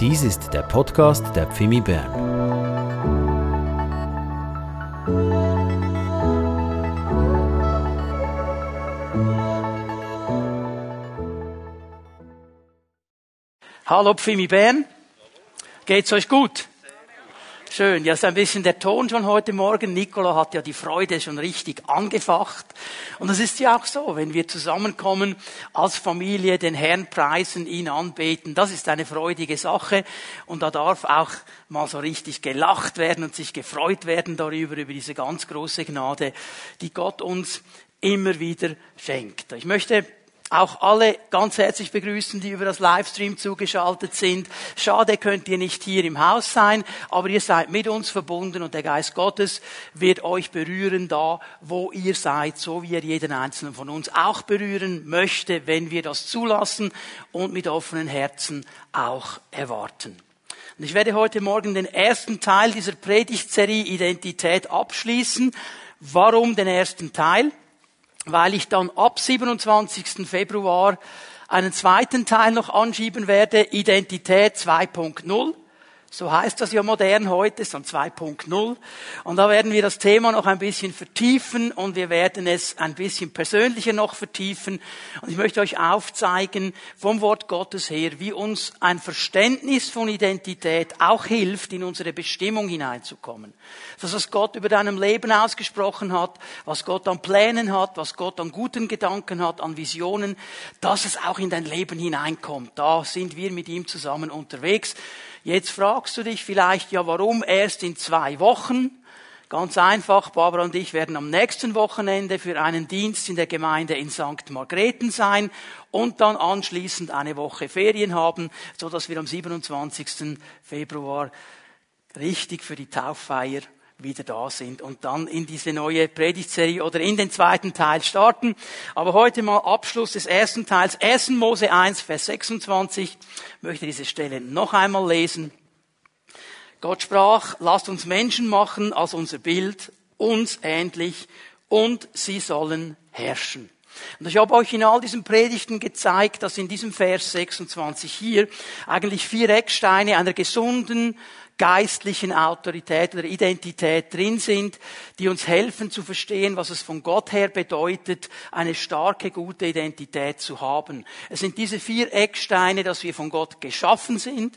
Dies ist der Podcast der Pfimi Bern. Hallo Pfimi Bern. Geht's euch gut? Schön. Ja, ist ein bisschen der Ton schon heute Morgen. Nicola hat ja die Freude schon richtig angefacht. Und das ist ja auch so, wenn wir zusammenkommen als Familie, den Herrn preisen, ihn anbeten. Das ist eine freudige Sache. Und da darf auch mal so richtig gelacht werden und sich gefreut werden darüber, über diese ganz große Gnade, die Gott uns immer wieder schenkt. Ich möchte auch alle ganz herzlich begrüßen, die über das Livestream zugeschaltet sind. Schade, könnt ihr nicht hier im Haus sein, aber ihr seid mit uns verbunden und der Geist Gottes wird euch berühren da, wo ihr seid, so wie er jeden einzelnen von uns auch berühren möchte, wenn wir das zulassen und mit offenen Herzen auch erwarten. Und ich werde heute Morgen den ersten Teil dieser Predigtserie Identität abschließen. Warum den ersten Teil? Weil ich dann ab 27. Februar einen zweiten Teil noch anschieben werde, Identität 2.0. So heißt das ja modern heute, ist dann 2.0. Und da werden wir das Thema noch ein bisschen vertiefen und wir werden es ein bisschen persönlicher noch vertiefen. Und ich möchte euch aufzeigen vom Wort Gottes her, wie uns ein Verständnis von Identität auch hilft, in unsere Bestimmung hineinzukommen. Das, was Gott über deinem Leben ausgesprochen hat, was Gott an Plänen hat, was Gott an guten Gedanken hat, an Visionen, dass es auch in dein Leben hineinkommt. Da sind wir mit ihm zusammen unterwegs. Jetzt fragst du dich vielleicht, ja, warum erst in zwei Wochen? Ganz einfach, Barbara und ich werden am nächsten Wochenende für einen Dienst in der Gemeinde in St. Margrethen sein und dann anschließend eine Woche Ferien haben, so dass wir am 27. Februar richtig für die Tauffeier wieder da sind und dann in diese neue Predigtserie oder in den zweiten Teil starten. Aber heute mal Abschluss des ersten Teils. 1. Mose 1, Vers 26. Ich möchte diese Stelle noch einmal lesen. Gott sprach, lasst uns Menschen machen als unser Bild, uns ähnlich, und sie sollen herrschen. Und ich habe euch in all diesen Predigten gezeigt, dass in diesem Vers 26 hier eigentlich vier Ecksteine einer gesunden, geistlichen Autorität oder Identität drin sind, die uns helfen zu verstehen, was es von Gott her bedeutet, eine starke, gute Identität zu haben. Es sind diese vier Ecksteine, dass wir von Gott geschaffen sind,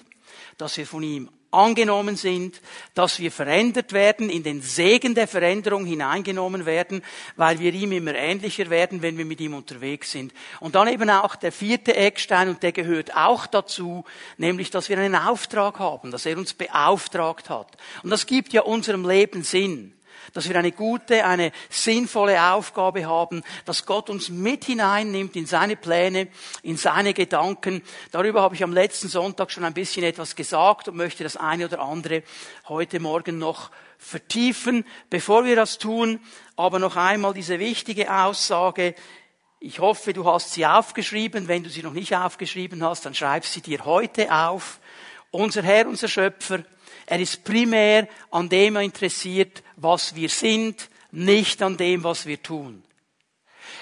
dass wir von ihm angenommen sind, dass wir verändert werden, in den Segen der Veränderung hineingenommen werden, weil wir ihm immer ähnlicher werden, wenn wir mit ihm unterwegs sind. Und dann eben auch der vierte Eckstein, und der gehört auch dazu, nämlich, dass wir einen Auftrag haben, dass er uns beauftragt hat. Und das gibt ja unserem Leben Sinn dass wir eine gute, eine sinnvolle Aufgabe haben, dass Gott uns mit hineinnimmt in seine Pläne, in seine Gedanken. Darüber habe ich am letzten Sonntag schon ein bisschen etwas gesagt und möchte das eine oder andere heute Morgen noch vertiefen. Bevor wir das tun, aber noch einmal diese wichtige Aussage, ich hoffe, du hast sie aufgeschrieben. Wenn du sie noch nicht aufgeschrieben hast, dann schreib sie dir heute auf. Unser Herr, unser Schöpfer, er ist primär an dem interessiert, was wir sind, nicht an dem, was wir tun.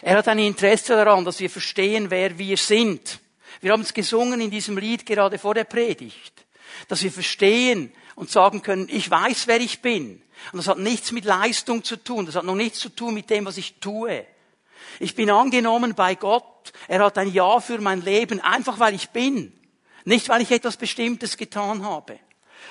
Er hat ein Interesse daran, dass wir verstehen, wer wir sind. Wir haben es gesungen in diesem Lied gerade vor der Predigt. Dass wir verstehen und sagen können, ich weiß, wer ich bin. Und das hat nichts mit Leistung zu tun. Das hat noch nichts zu tun mit dem, was ich tue. Ich bin angenommen bei Gott. Er hat ein Ja für mein Leben, einfach weil ich bin. Nicht weil ich etwas Bestimmtes getan habe.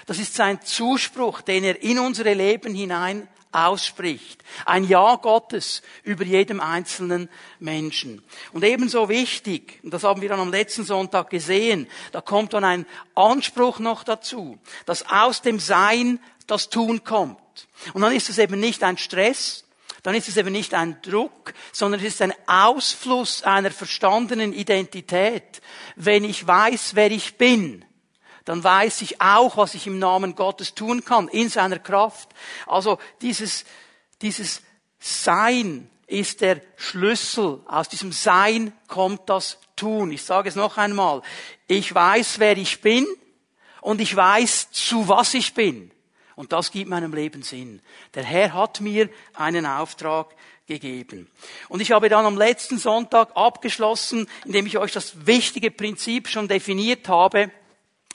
Das ist sein Zuspruch, den er in unsere Leben hinein ausspricht. Ein Ja Gottes über jedem einzelnen Menschen. Und ebenso wichtig, und das haben wir dann am letzten Sonntag gesehen, da kommt dann ein Anspruch noch dazu, dass aus dem Sein das Tun kommt. Und dann ist es eben nicht ein Stress, dann ist es eben nicht ein Druck, sondern es ist ein Ausfluss einer verstandenen Identität. Wenn ich weiß, wer ich bin, dann weiß ich auch, was ich im Namen Gottes tun kann, in seiner Kraft. Also dieses, dieses Sein ist der Schlüssel. Aus diesem Sein kommt das Tun. Ich sage es noch einmal. Ich weiß, wer ich bin und ich weiß, zu was ich bin. Und das gibt meinem Leben Sinn. Der Herr hat mir einen Auftrag gegeben. Und ich habe dann am letzten Sonntag abgeschlossen, indem ich euch das wichtige Prinzip schon definiert habe,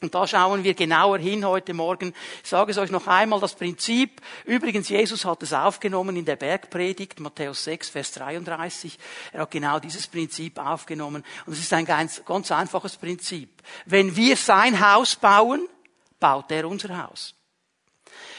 Und da schauen wir genauer hin heute Morgen. Ich sage es euch noch einmal, das Prinzip. Übrigens, Jesus hat es aufgenommen in der Bergpredigt, Matthäus 6, Vers 33. Er hat genau dieses Prinzip aufgenommen. Und es ist ein ganz, ganz einfaches Prinzip. Wenn wir sein Haus bauen, baut er unser Haus.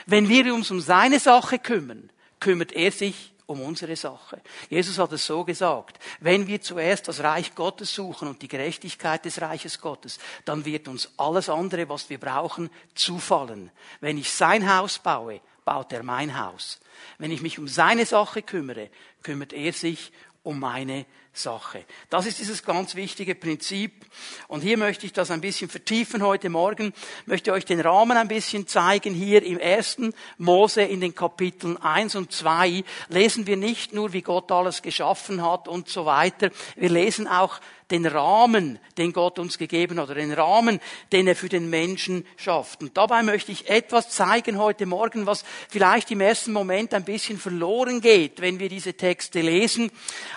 Wenn wir uns um seine Sache kümmern, kümmert er sich um unsere Sache. Jesus hat es so gesagt, wenn wir zuerst das Reich Gottes suchen und die Gerechtigkeit des Reiches Gottes, dann wird uns alles andere, was wir brauchen, zufallen. Wenn ich sein Haus baue, baut er mein Haus. Wenn ich mich um seine Sache kümmere, kümmert er sich um meine Sache. Das ist dieses ganz wichtige Prinzip. Und hier möchte ich das ein bisschen vertiefen heute Morgen, möchte euch den Rahmen ein bisschen zeigen. Hier im ersten Mose in den Kapiteln 1 und 2 lesen wir nicht nur, wie Gott alles geschaffen hat und so weiter. Wir lesen auch den Rahmen, den Gott uns gegeben hat, oder den Rahmen, den er für den Menschen schafft. Und dabei möchte ich etwas zeigen heute Morgen, was vielleicht im ersten Moment ein bisschen verloren geht, wenn wir diese Texte lesen,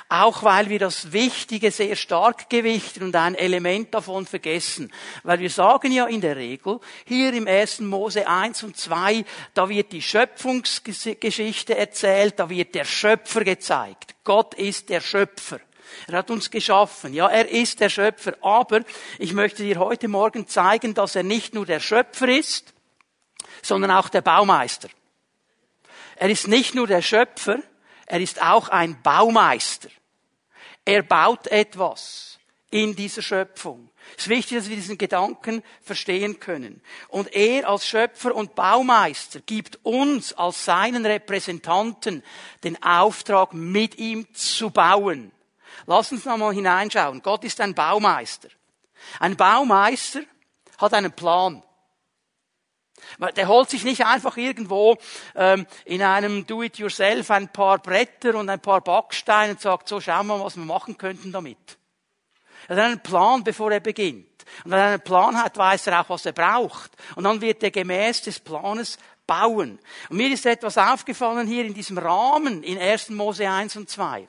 auch weil wir das Wichtige sehr stark gewichten und ein Element davon vergessen. Weil wir sagen ja in der Regel, hier im ersten Mose 1 und 2, da wird die Schöpfungsgeschichte erzählt, da wird der Schöpfer gezeigt. Gott ist der Schöpfer. Er hat uns geschaffen. Ja, er ist der Schöpfer. Aber ich möchte dir heute Morgen zeigen, dass er nicht nur der Schöpfer ist, sondern auch der Baumeister. Er ist nicht nur der Schöpfer, er ist auch ein Baumeister. Er baut etwas in dieser Schöpfung. Es ist wichtig, dass wir diesen Gedanken verstehen können. Und er als Schöpfer und Baumeister gibt uns als seinen Repräsentanten den Auftrag, mit ihm zu bauen. Lass uns nochmal hineinschauen. Gott ist ein Baumeister. Ein Baumeister hat einen Plan. Der holt sich nicht einfach irgendwo ähm, in einem Do-it-yourself ein paar Bretter und ein paar Backsteine und sagt, so schauen wir mal, was wir machen könnten damit. Er hat einen Plan, bevor er beginnt. Und wenn er einen Plan hat, weiß er auch, was er braucht. Und dann wird er gemäß des Planes bauen. Und mir ist etwas aufgefallen hier in diesem Rahmen in 1. Mose 1 und 2.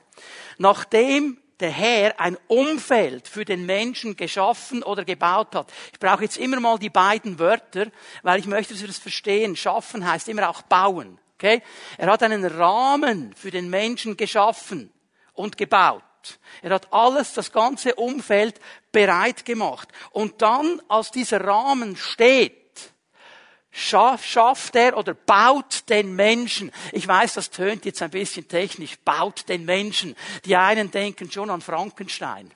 Nachdem der Herr ein Umfeld für den Menschen geschaffen oder gebaut hat. Ich brauche jetzt immer mal die beiden Wörter, weil ich möchte, dass wir das verstehen. Schaffen heißt immer auch bauen. Okay? Er hat einen Rahmen für den Menschen geschaffen und gebaut. Er hat alles, das ganze Umfeld bereit gemacht. Und dann, als dieser Rahmen steht, schafft er oder baut den Menschen. Ich weiß, das tönt jetzt ein bisschen technisch, baut den Menschen. Die einen denken schon an Frankenstein.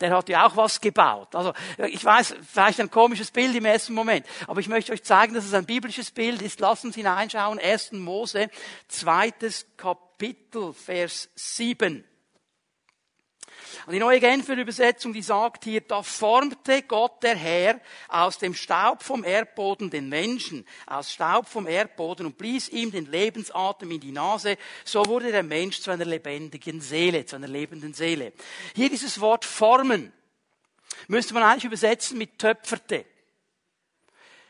Der hat ja auch was gebaut. Also ich weiß, vielleicht ein komisches Bild im ersten Moment, aber ich möchte euch zeigen, dass es ein biblisches Bild ist. Lasst uns hineinschauen. 1. Mose, zweites Kapitel, Vers 7. Und die neue Genfer Übersetzung, die sagt hier, da formte Gott der Herr aus dem Staub vom Erdboden den Menschen, aus Staub vom Erdboden und blies ihm den Lebensatem in die Nase. So wurde der Mensch zu einer lebendigen Seele, zu einer lebenden Seele. Hier dieses Wort formen müsste man eigentlich übersetzen mit töpferte.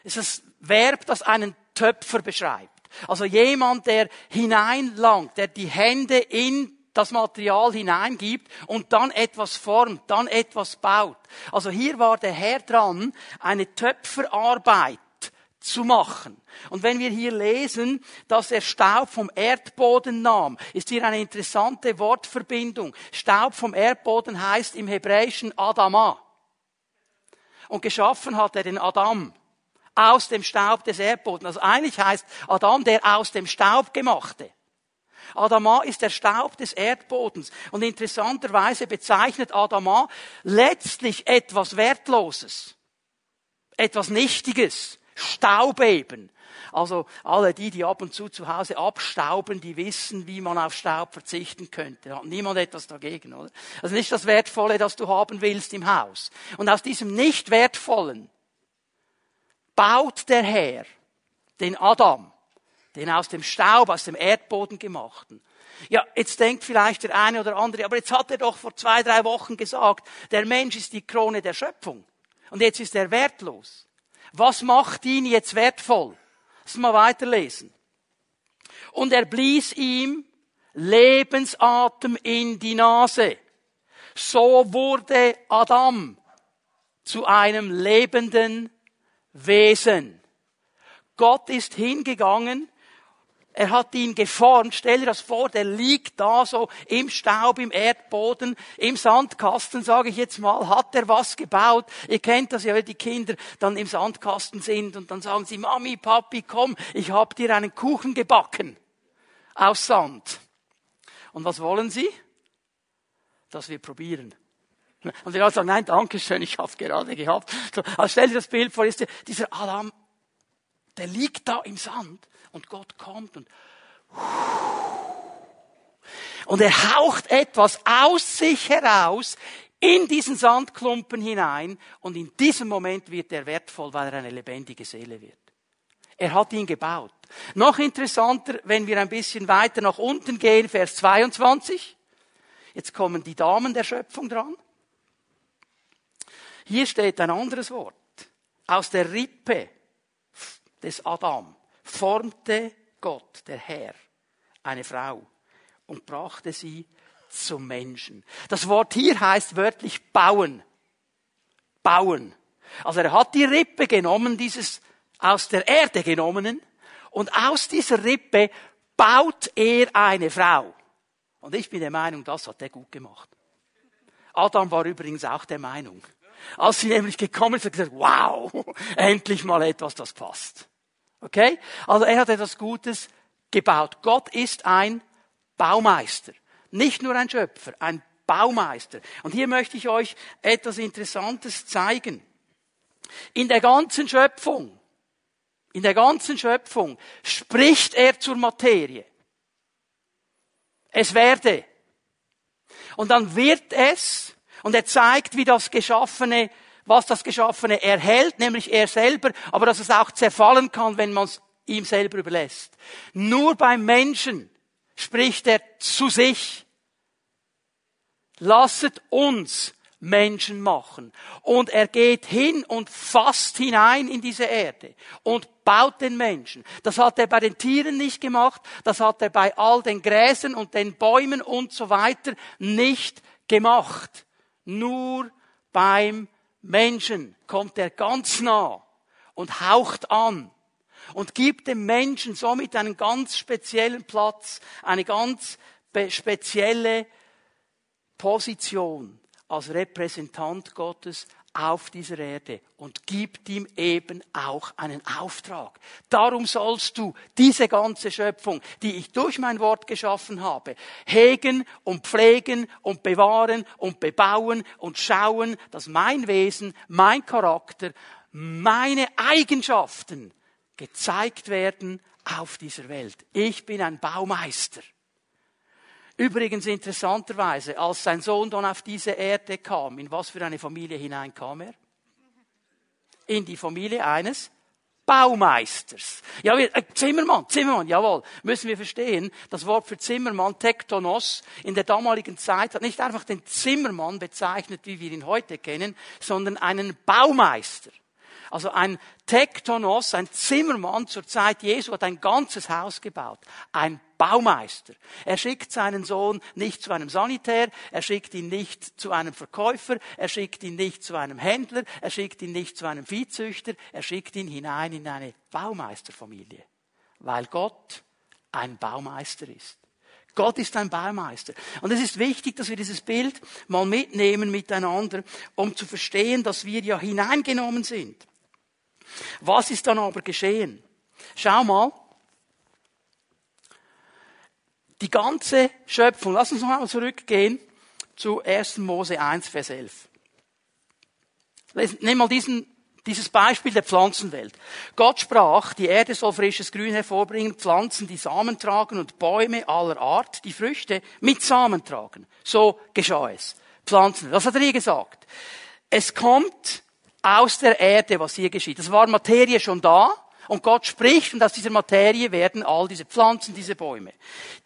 Es ist das Verb, das einen Töpfer beschreibt. Also jemand, der hineinlangt, der die Hände in das Material hineingibt und dann etwas formt, dann etwas baut. Also hier war der Herr dran, eine Töpferarbeit zu machen. Und wenn wir hier lesen, dass er Staub vom Erdboden nahm, ist hier eine interessante Wortverbindung. Staub vom Erdboden heißt im Hebräischen Adama. Und geschaffen hat er den Adam aus dem Staub des Erdbodens. Also eigentlich heißt Adam der aus dem Staub gemachte. Adama ist der Staub des Erdbodens. Und interessanterweise bezeichnet Adama letztlich etwas Wertloses. Etwas Nichtiges. Staub eben. Also alle die, die ab und zu zu Hause abstauben, die wissen, wie man auf Staub verzichten könnte. Da hat niemand etwas dagegen, oder? Also nicht das Wertvolle, das du haben willst im Haus. Und aus diesem nicht Wertvollen baut der Herr den Adam den aus dem Staub, aus dem Erdboden gemachten. Ja, jetzt denkt vielleicht der eine oder andere, aber jetzt hat er doch vor zwei, drei Wochen gesagt, der Mensch ist die Krone der Schöpfung. Und jetzt ist er wertlos. Was macht ihn jetzt wertvoll? Lass mal weiterlesen. Und er blies ihm Lebensatem in die Nase. So wurde Adam zu einem lebenden Wesen. Gott ist hingegangen er hat ihn geformt. Stell dir das vor, der liegt da so im Staub, im Erdboden, im Sandkasten, sage ich jetzt mal, hat er was gebaut. Ihr kennt das ja, wenn die Kinder dann im Sandkasten sind und dann sagen sie, Mami, Papi, komm, ich hab dir einen Kuchen gebacken. Aus Sand. Und was wollen sie? Dass wir probieren. Und wir sagen, nein, danke schön, ich hab's gerade gehabt. So, also stell dir das Bild vor, ist dieser Adam, der liegt da im Sand und Gott kommt und und er haucht etwas aus sich heraus in diesen Sandklumpen hinein und in diesem Moment wird er wertvoll, weil er eine lebendige Seele wird. Er hat ihn gebaut. Noch interessanter, wenn wir ein bisschen weiter nach unten gehen, Vers 22. Jetzt kommen die Damen der Schöpfung dran. Hier steht ein anderes Wort. Aus der Rippe des Adam formte Gott, der Herr, eine Frau und brachte sie zum Menschen. Das Wort hier heißt wörtlich bauen. Bauen. Also er hat die Rippe genommen, dieses aus der Erde genommenen, und aus dieser Rippe baut er eine Frau. Und ich bin der Meinung, das hat er gut gemacht. Adam war übrigens auch der Meinung. Als sie nämlich gekommen sind, hat er gesagt, wow, endlich mal etwas, das passt. Okay? Also er hat etwas Gutes gebaut. Gott ist ein Baumeister. Nicht nur ein Schöpfer, ein Baumeister. Und hier möchte ich euch etwas Interessantes zeigen. In der ganzen Schöpfung, in der ganzen Schöpfung spricht er zur Materie. Es werde. Und dann wird es, und er zeigt, wie das Geschaffene was das Geschaffene erhält, nämlich er selber, aber dass es auch zerfallen kann, wenn man es ihm selber überlässt. Nur beim Menschen spricht er zu sich. Lasset uns Menschen machen. Und er geht hin und fasst hinein in diese Erde und baut den Menschen. Das hat er bei den Tieren nicht gemacht, das hat er bei all den Gräsern und den Bäumen und so weiter nicht gemacht. Nur beim Menschen kommt er ganz nah und haucht an und gibt dem Menschen somit einen ganz speziellen Platz, eine ganz spezielle Position als Repräsentant Gottes auf dieser Erde und gibt ihm eben auch einen Auftrag. Darum sollst du diese ganze Schöpfung, die ich durch mein Wort geschaffen habe, hegen und pflegen und bewahren und bebauen und schauen, dass mein Wesen, mein Charakter, meine Eigenschaften gezeigt werden auf dieser Welt. Ich bin ein Baumeister. Übrigens interessanterweise, als sein Sohn dann auf diese Erde kam, in was für eine Familie hinein kam er? In die Familie eines Baumeisters. Ja, wir, äh, Zimmermann, Zimmermann, jawohl, müssen wir verstehen. Das Wort für Zimmermann, Tektonos, in der damaligen Zeit hat nicht einfach den Zimmermann bezeichnet, wie wir ihn heute kennen, sondern einen Baumeister. Also ein Tektonos, ein Zimmermann zur Zeit Jesu hat ein ganzes Haus gebaut. Ein Baumeister. Er schickt seinen Sohn nicht zu einem Sanitär, er schickt ihn nicht zu einem Verkäufer, er schickt ihn nicht zu einem Händler, er schickt ihn nicht zu einem Viehzüchter, er schickt ihn hinein in eine Baumeisterfamilie. Weil Gott ein Baumeister ist. Gott ist ein Baumeister. Und es ist wichtig, dass wir dieses Bild mal mitnehmen miteinander, um zu verstehen, dass wir ja hineingenommen sind. Was ist dann aber geschehen? Schau mal. Die ganze Schöpfung, lass uns noch einmal zurückgehen zu 1. Mose 1, Vers 11. Nimm mal diesen, dieses Beispiel der Pflanzenwelt. Gott sprach, die Erde soll frisches Grün hervorbringen, Pflanzen, die Samen tragen und Bäume aller Art, die Früchte mit Samen tragen. So geschah es. Pflanzen. Was hat er hier gesagt? Es kommt aus der Erde, was hier geschieht. Es war Materie schon da. Und Gott spricht und aus dieser Materie werden all diese Pflanzen, diese Bäume.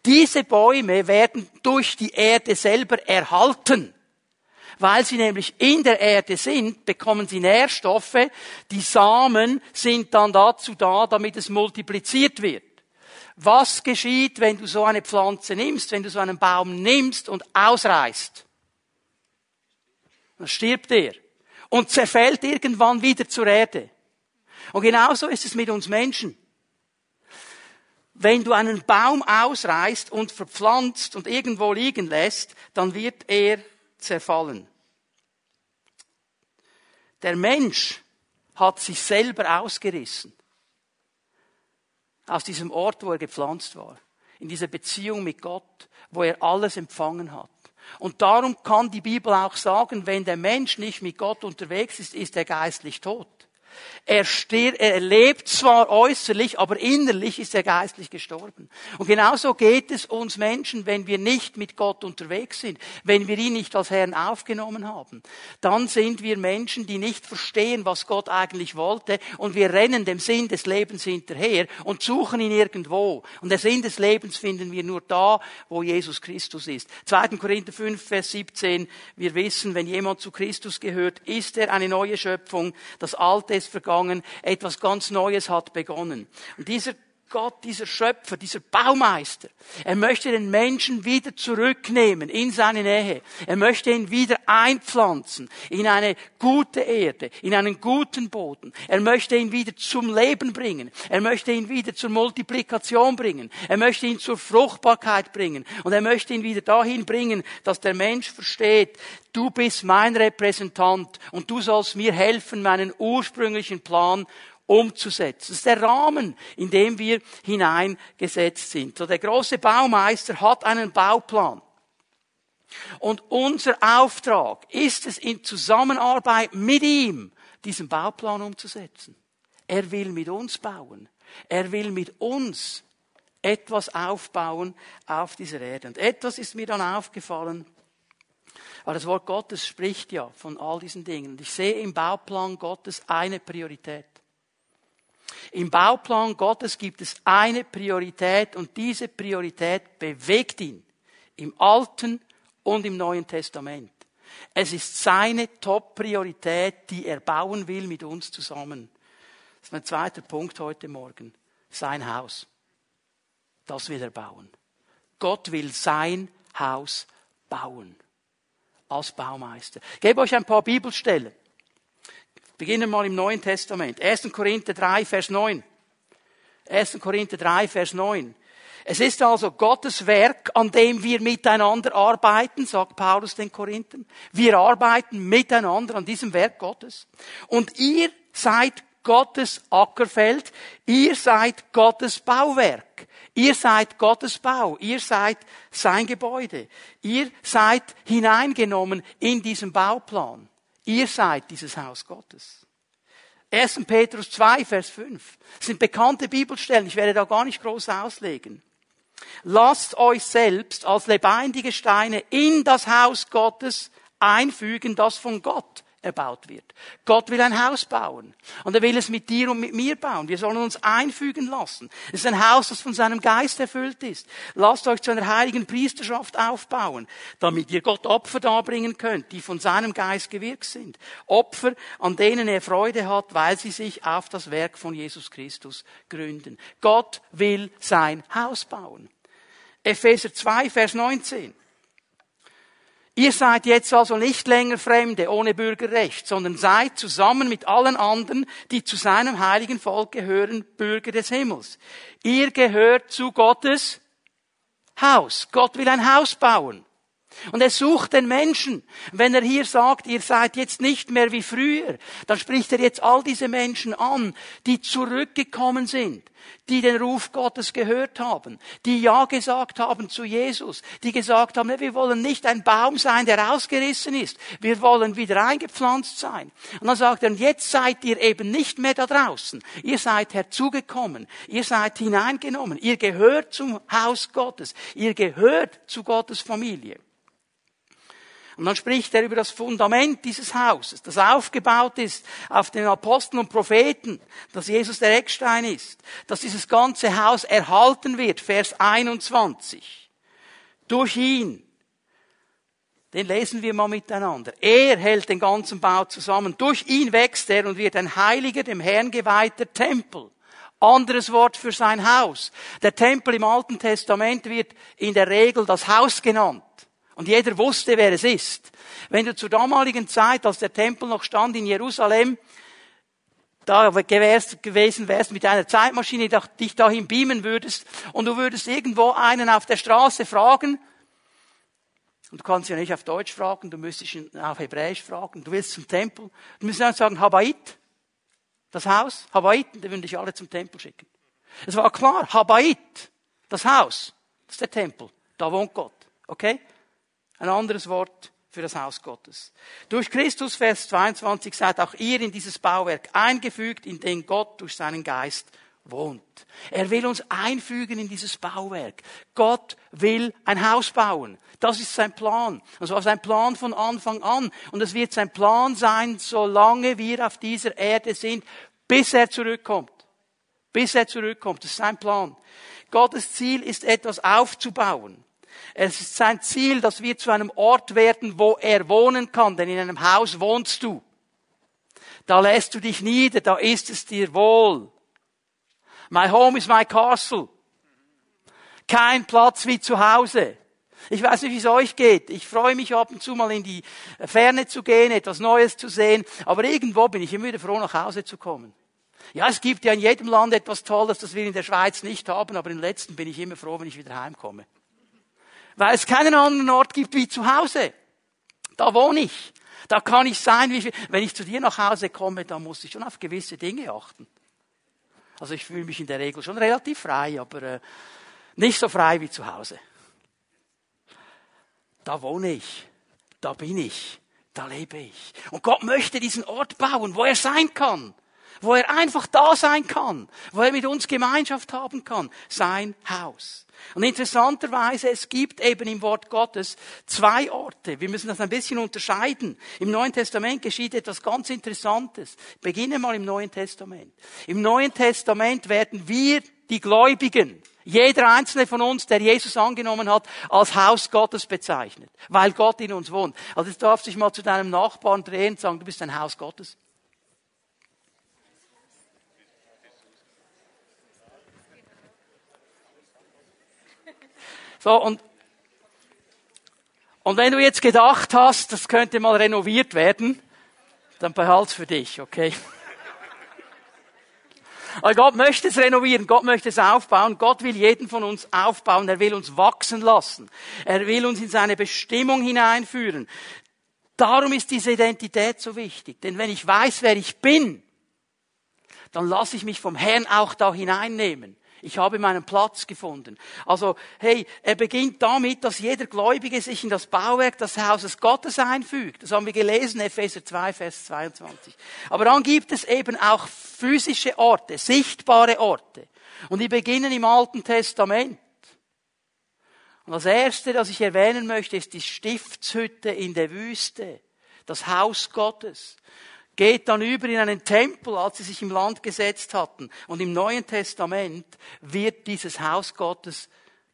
Diese Bäume werden durch die Erde selber erhalten. Weil sie nämlich in der Erde sind, bekommen sie Nährstoffe. Die Samen sind dann dazu da, damit es multipliziert wird. Was geschieht, wenn du so eine Pflanze nimmst, wenn du so einen Baum nimmst und ausreißt? Dann stirbt er und zerfällt irgendwann wieder zur Erde. Und genauso ist es mit uns Menschen. Wenn du einen Baum ausreißt und verpflanzt und irgendwo liegen lässt, dann wird er zerfallen. Der Mensch hat sich selber ausgerissen. Aus diesem Ort, wo er gepflanzt war. In dieser Beziehung mit Gott, wo er alles empfangen hat. Und darum kann die Bibel auch sagen, wenn der Mensch nicht mit Gott unterwegs ist, ist er geistlich tot. Er, stirbt, er lebt zwar äußerlich, aber innerlich ist er geistlich gestorben. Und genauso geht es uns Menschen, wenn wir nicht mit Gott unterwegs sind, wenn wir ihn nicht als Herrn aufgenommen haben. Dann sind wir Menschen, die nicht verstehen, was Gott eigentlich wollte und wir rennen dem Sinn des Lebens hinterher und suchen ihn irgendwo. Und der Sinn des Lebens finden wir nur da, wo Jesus Christus ist. 2. Korinther 5, Vers 17. Wir wissen, wenn jemand zu Christus gehört, ist er eine neue Schöpfung. Das Alte ist vergangen, etwas ganz Neues hat begonnen. Und dieser Gott, dieser Schöpfer, dieser Baumeister, er möchte den Menschen wieder zurücknehmen in seine Nähe. Er möchte ihn wieder einpflanzen in eine gute Erde, in einen guten Boden. Er möchte ihn wieder zum Leben bringen. Er möchte ihn wieder zur Multiplikation bringen. Er möchte ihn zur Fruchtbarkeit bringen. Und er möchte ihn wieder dahin bringen, dass der Mensch versteht, du bist mein Repräsentant und du sollst mir helfen, meinen ursprünglichen Plan umzusetzen. Das ist der Rahmen, in dem wir hineingesetzt sind. So der große Baumeister hat einen Bauplan. Und unser Auftrag ist es, in Zusammenarbeit mit ihm diesen Bauplan umzusetzen. Er will mit uns bauen. Er will mit uns etwas aufbauen auf dieser Erde. Und etwas ist mir dann aufgefallen, weil das Wort Gottes spricht ja von all diesen Dingen. Und ich sehe im Bauplan Gottes eine Priorität. Im Bauplan Gottes gibt es eine Priorität und diese Priorität bewegt ihn im Alten und im Neuen Testament. Es ist seine Top-Priorität, die er bauen will mit uns zusammen. Das ist mein zweiter Punkt heute Morgen. Sein Haus. Das will er bauen. Gott will sein Haus bauen. Als Baumeister. Ich gebe euch ein paar Bibelstellen. Beginnen mal im Neuen Testament. 1. Korinther 3, Vers 9. 1. Korinther 3, Vers 9. Es ist also Gottes Werk, an dem wir miteinander arbeiten, sagt Paulus den Korinthern. Wir arbeiten miteinander an diesem Werk Gottes. Und ihr seid Gottes Ackerfeld, ihr seid Gottes Bauwerk. Ihr seid Gottes Bau, ihr seid sein Gebäude. Ihr seid hineingenommen in diesen Bauplan. Ihr seid dieses Haus Gottes. 1. Petrus 2, Vers 5. Das sind bekannte Bibelstellen. Ich werde da gar nicht groß auslegen. Lasst euch selbst als lebendige Steine in das Haus Gottes einfügen, das von Gott erbaut wird. Gott will ein Haus bauen. Und er will es mit dir und mit mir bauen. Wir sollen uns einfügen lassen. Es ist ein Haus, das von seinem Geist erfüllt ist. Lasst euch zu einer heiligen Priesterschaft aufbauen, damit ihr Gott Opfer darbringen könnt, die von seinem Geist gewirkt sind. Opfer, an denen er Freude hat, weil sie sich auf das Werk von Jesus Christus gründen. Gott will sein Haus bauen. Epheser 2, Vers 19. Ihr seid jetzt also nicht länger Fremde ohne Bürgerrecht, sondern seid zusammen mit allen anderen, die zu seinem heiligen Volk gehören, Bürger des Himmels. Ihr gehört zu Gottes Haus. Gott will ein Haus bauen. Und er sucht den Menschen. Wenn er hier sagt, ihr seid jetzt nicht mehr wie früher, dann spricht er jetzt all diese Menschen an, die zurückgekommen sind, die den Ruf Gottes gehört haben, die Ja gesagt haben zu Jesus, die gesagt haben, wir wollen nicht ein Baum sein, der ausgerissen ist, wir wollen wieder eingepflanzt sein. Und dann sagt er, jetzt seid ihr eben nicht mehr da draußen, ihr seid herzugekommen, ihr seid hineingenommen, ihr gehört zum Haus Gottes, ihr gehört zu Gottes Familie. Und dann spricht er über das Fundament dieses Hauses, das aufgebaut ist auf den Aposteln und Propheten, dass Jesus der Eckstein ist, dass dieses ganze Haus erhalten wird, Vers 21. Durch ihn. Den lesen wir mal miteinander. Er hält den ganzen Bau zusammen. Durch ihn wächst er und wird ein heiliger, dem Herrn geweihter Tempel. Anderes Wort für sein Haus. Der Tempel im Alten Testament wird in der Regel das Haus genannt. Und jeder wusste, wer es ist. Wenn du zur damaligen Zeit, als der Tempel noch stand in Jerusalem, da gewesen wärst mit einer Zeitmaschine, dich dahin beamen würdest und du würdest irgendwo einen auf der Straße fragen, und du kannst ja nicht auf Deutsch fragen, du müsstest ihn auf Hebräisch fragen, du willst zum Tempel, du müsstest dann sagen, Habait, das Haus, Habaiten, die würden dich alle zum Tempel schicken. Es war klar, Habait, das Haus, das ist der Tempel, da wohnt Gott, okay? Ein anderes Wort für das Haus Gottes. Durch Christus, Vers 22, seid auch ihr in dieses Bauwerk eingefügt, in den Gott durch seinen Geist wohnt. Er will uns einfügen in dieses Bauwerk. Gott will ein Haus bauen. Das ist sein Plan. Das war sein Plan von Anfang an. Und es wird sein Plan sein, solange wir auf dieser Erde sind, bis er zurückkommt. Bis er zurückkommt. Das ist sein Plan. Gottes Ziel ist etwas aufzubauen. Es ist sein Ziel, dass wir zu einem Ort werden, wo er wohnen kann, denn in einem Haus wohnst du. Da lässt du dich nieder, da ist es dir wohl. My home is my castle. Kein Platz wie zu Hause. Ich weiß nicht, wie es euch geht. Ich freue mich ab und zu mal in die Ferne zu gehen, etwas Neues zu sehen. Aber irgendwo bin ich immer wieder froh, nach Hause zu kommen. Ja, es gibt ja in jedem Land etwas Tolles, das wir in der Schweiz nicht haben, aber im letzten bin ich immer froh, wenn ich wieder heimkomme weil es keinen anderen Ort gibt wie zu Hause. Da wohne ich. Da kann ich sein, wie viel. Wenn ich zu dir nach Hause komme, dann muss ich schon auf gewisse Dinge achten. Also ich fühle mich in der Regel schon relativ frei, aber äh, nicht so frei wie zu Hause. Da wohne ich. Da bin ich. Da lebe ich. Und Gott möchte diesen Ort bauen, wo er sein kann wo er einfach da sein kann, wo er mit uns Gemeinschaft haben kann. Sein Haus. Und interessanterweise, es gibt eben im Wort Gottes zwei Orte. Wir müssen das ein bisschen unterscheiden. Im Neuen Testament geschieht etwas ganz Interessantes. Ich beginne mal im Neuen Testament. Im Neuen Testament werden wir, die Gläubigen, jeder einzelne von uns, der Jesus angenommen hat, als Haus Gottes bezeichnet, weil Gott in uns wohnt. Also jetzt darfst du dich mal zu deinem Nachbarn drehen und sagen, du bist ein Haus Gottes. So, und, und wenn du jetzt gedacht hast, das könnte mal renoviert werden, dann behalt's für dich, okay? Aber Gott möchte es renovieren, Gott möchte es aufbauen, Gott will jeden von uns aufbauen, er will uns wachsen lassen, er will uns in seine Bestimmung hineinführen. Darum ist diese Identität so wichtig, denn wenn ich weiß, wer ich bin, dann lasse ich mich vom Herrn auch da hineinnehmen. Ich habe meinen Platz gefunden. Also, hey, er beginnt damit, dass jeder Gläubige sich in das Bauwerk des Hauses Gottes einfügt. Das haben wir gelesen, Epheser 2, Vers 22. Aber dann gibt es eben auch physische Orte, sichtbare Orte. Und die beginnen im Alten Testament. Und das erste, das ich erwähnen möchte, ist die Stiftshütte in der Wüste. Das Haus Gottes geht dann über in einen Tempel, als sie sich im Land gesetzt hatten. Und im Neuen Testament wird dieses Haus Gottes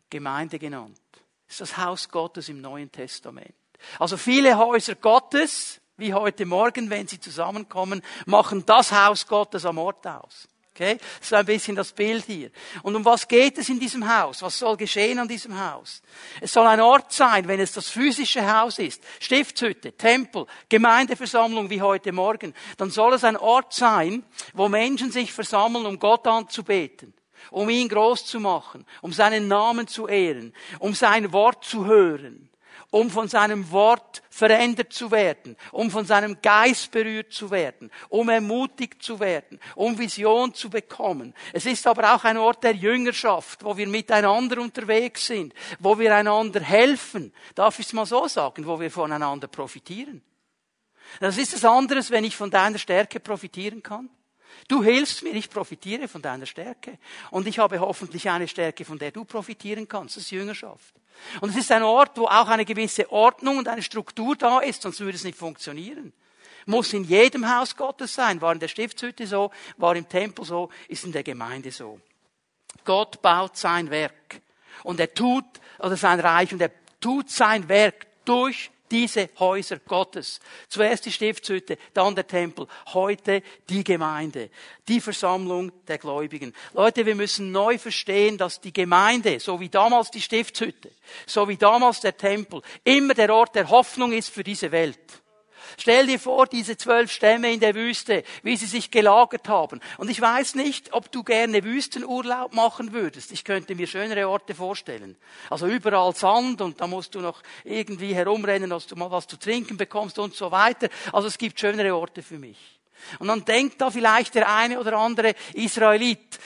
Gemeinde genannt. Das ist das Haus Gottes im Neuen Testament. Also viele Häuser Gottes, wie heute Morgen, wenn sie zusammenkommen, machen das Haus Gottes am Ort aus. Okay? Das ist ein bisschen das Bild hier. Und um was geht es in diesem Haus? Was soll geschehen an diesem Haus? Es soll ein Ort sein, wenn es das physische Haus ist, Stiftshütte, Tempel, Gemeindeversammlung wie heute Morgen, dann soll es ein Ort sein, wo Menschen sich versammeln, um Gott anzubeten um ihn groß zu machen, um seinen Namen zu ehren, um sein Wort zu hören, um von seinem Wort verändert zu werden, um von seinem Geist berührt zu werden, um ermutigt zu werden, um Vision zu bekommen. Es ist aber auch ein Ort der Jüngerschaft, wo wir miteinander unterwegs sind, wo wir einander helfen. Darf ich es mal so sagen, wo wir voneinander profitieren? Das ist es anderes, wenn ich von deiner Stärke profitieren kann. Du hilfst mir, ich profitiere von deiner Stärke. Und ich habe hoffentlich eine Stärke, von der du profitieren kannst. Das ist Jüngerschaft. Und es ist ein Ort, wo auch eine gewisse Ordnung und eine Struktur da ist, sonst würde es nicht funktionieren. Muss in jedem Haus Gottes sein. War in der Stiftshütte so, war im Tempel so, ist in der Gemeinde so. Gott baut sein Werk. Und er tut, oder sein Reich, und er tut sein Werk durch diese Häuser Gottes. Zuerst die Stiftshütte, dann der Tempel, heute die Gemeinde, die Versammlung der Gläubigen. Leute, wir müssen neu verstehen, dass die Gemeinde, so wie damals die Stiftshütte, so wie damals der Tempel, immer der Ort der Hoffnung ist für diese Welt. Stell dir vor, diese zwölf Stämme in der Wüste, wie sie sich gelagert haben. Und ich weiß nicht, ob du gerne Wüstenurlaub machen würdest. Ich könnte mir schönere Orte vorstellen. Also überall Sand und da musst du noch irgendwie herumrennen, dass du mal was zu trinken bekommst und so weiter. Also es gibt schönere Orte für mich. Und dann denkt da vielleicht der eine oder andere Israelit,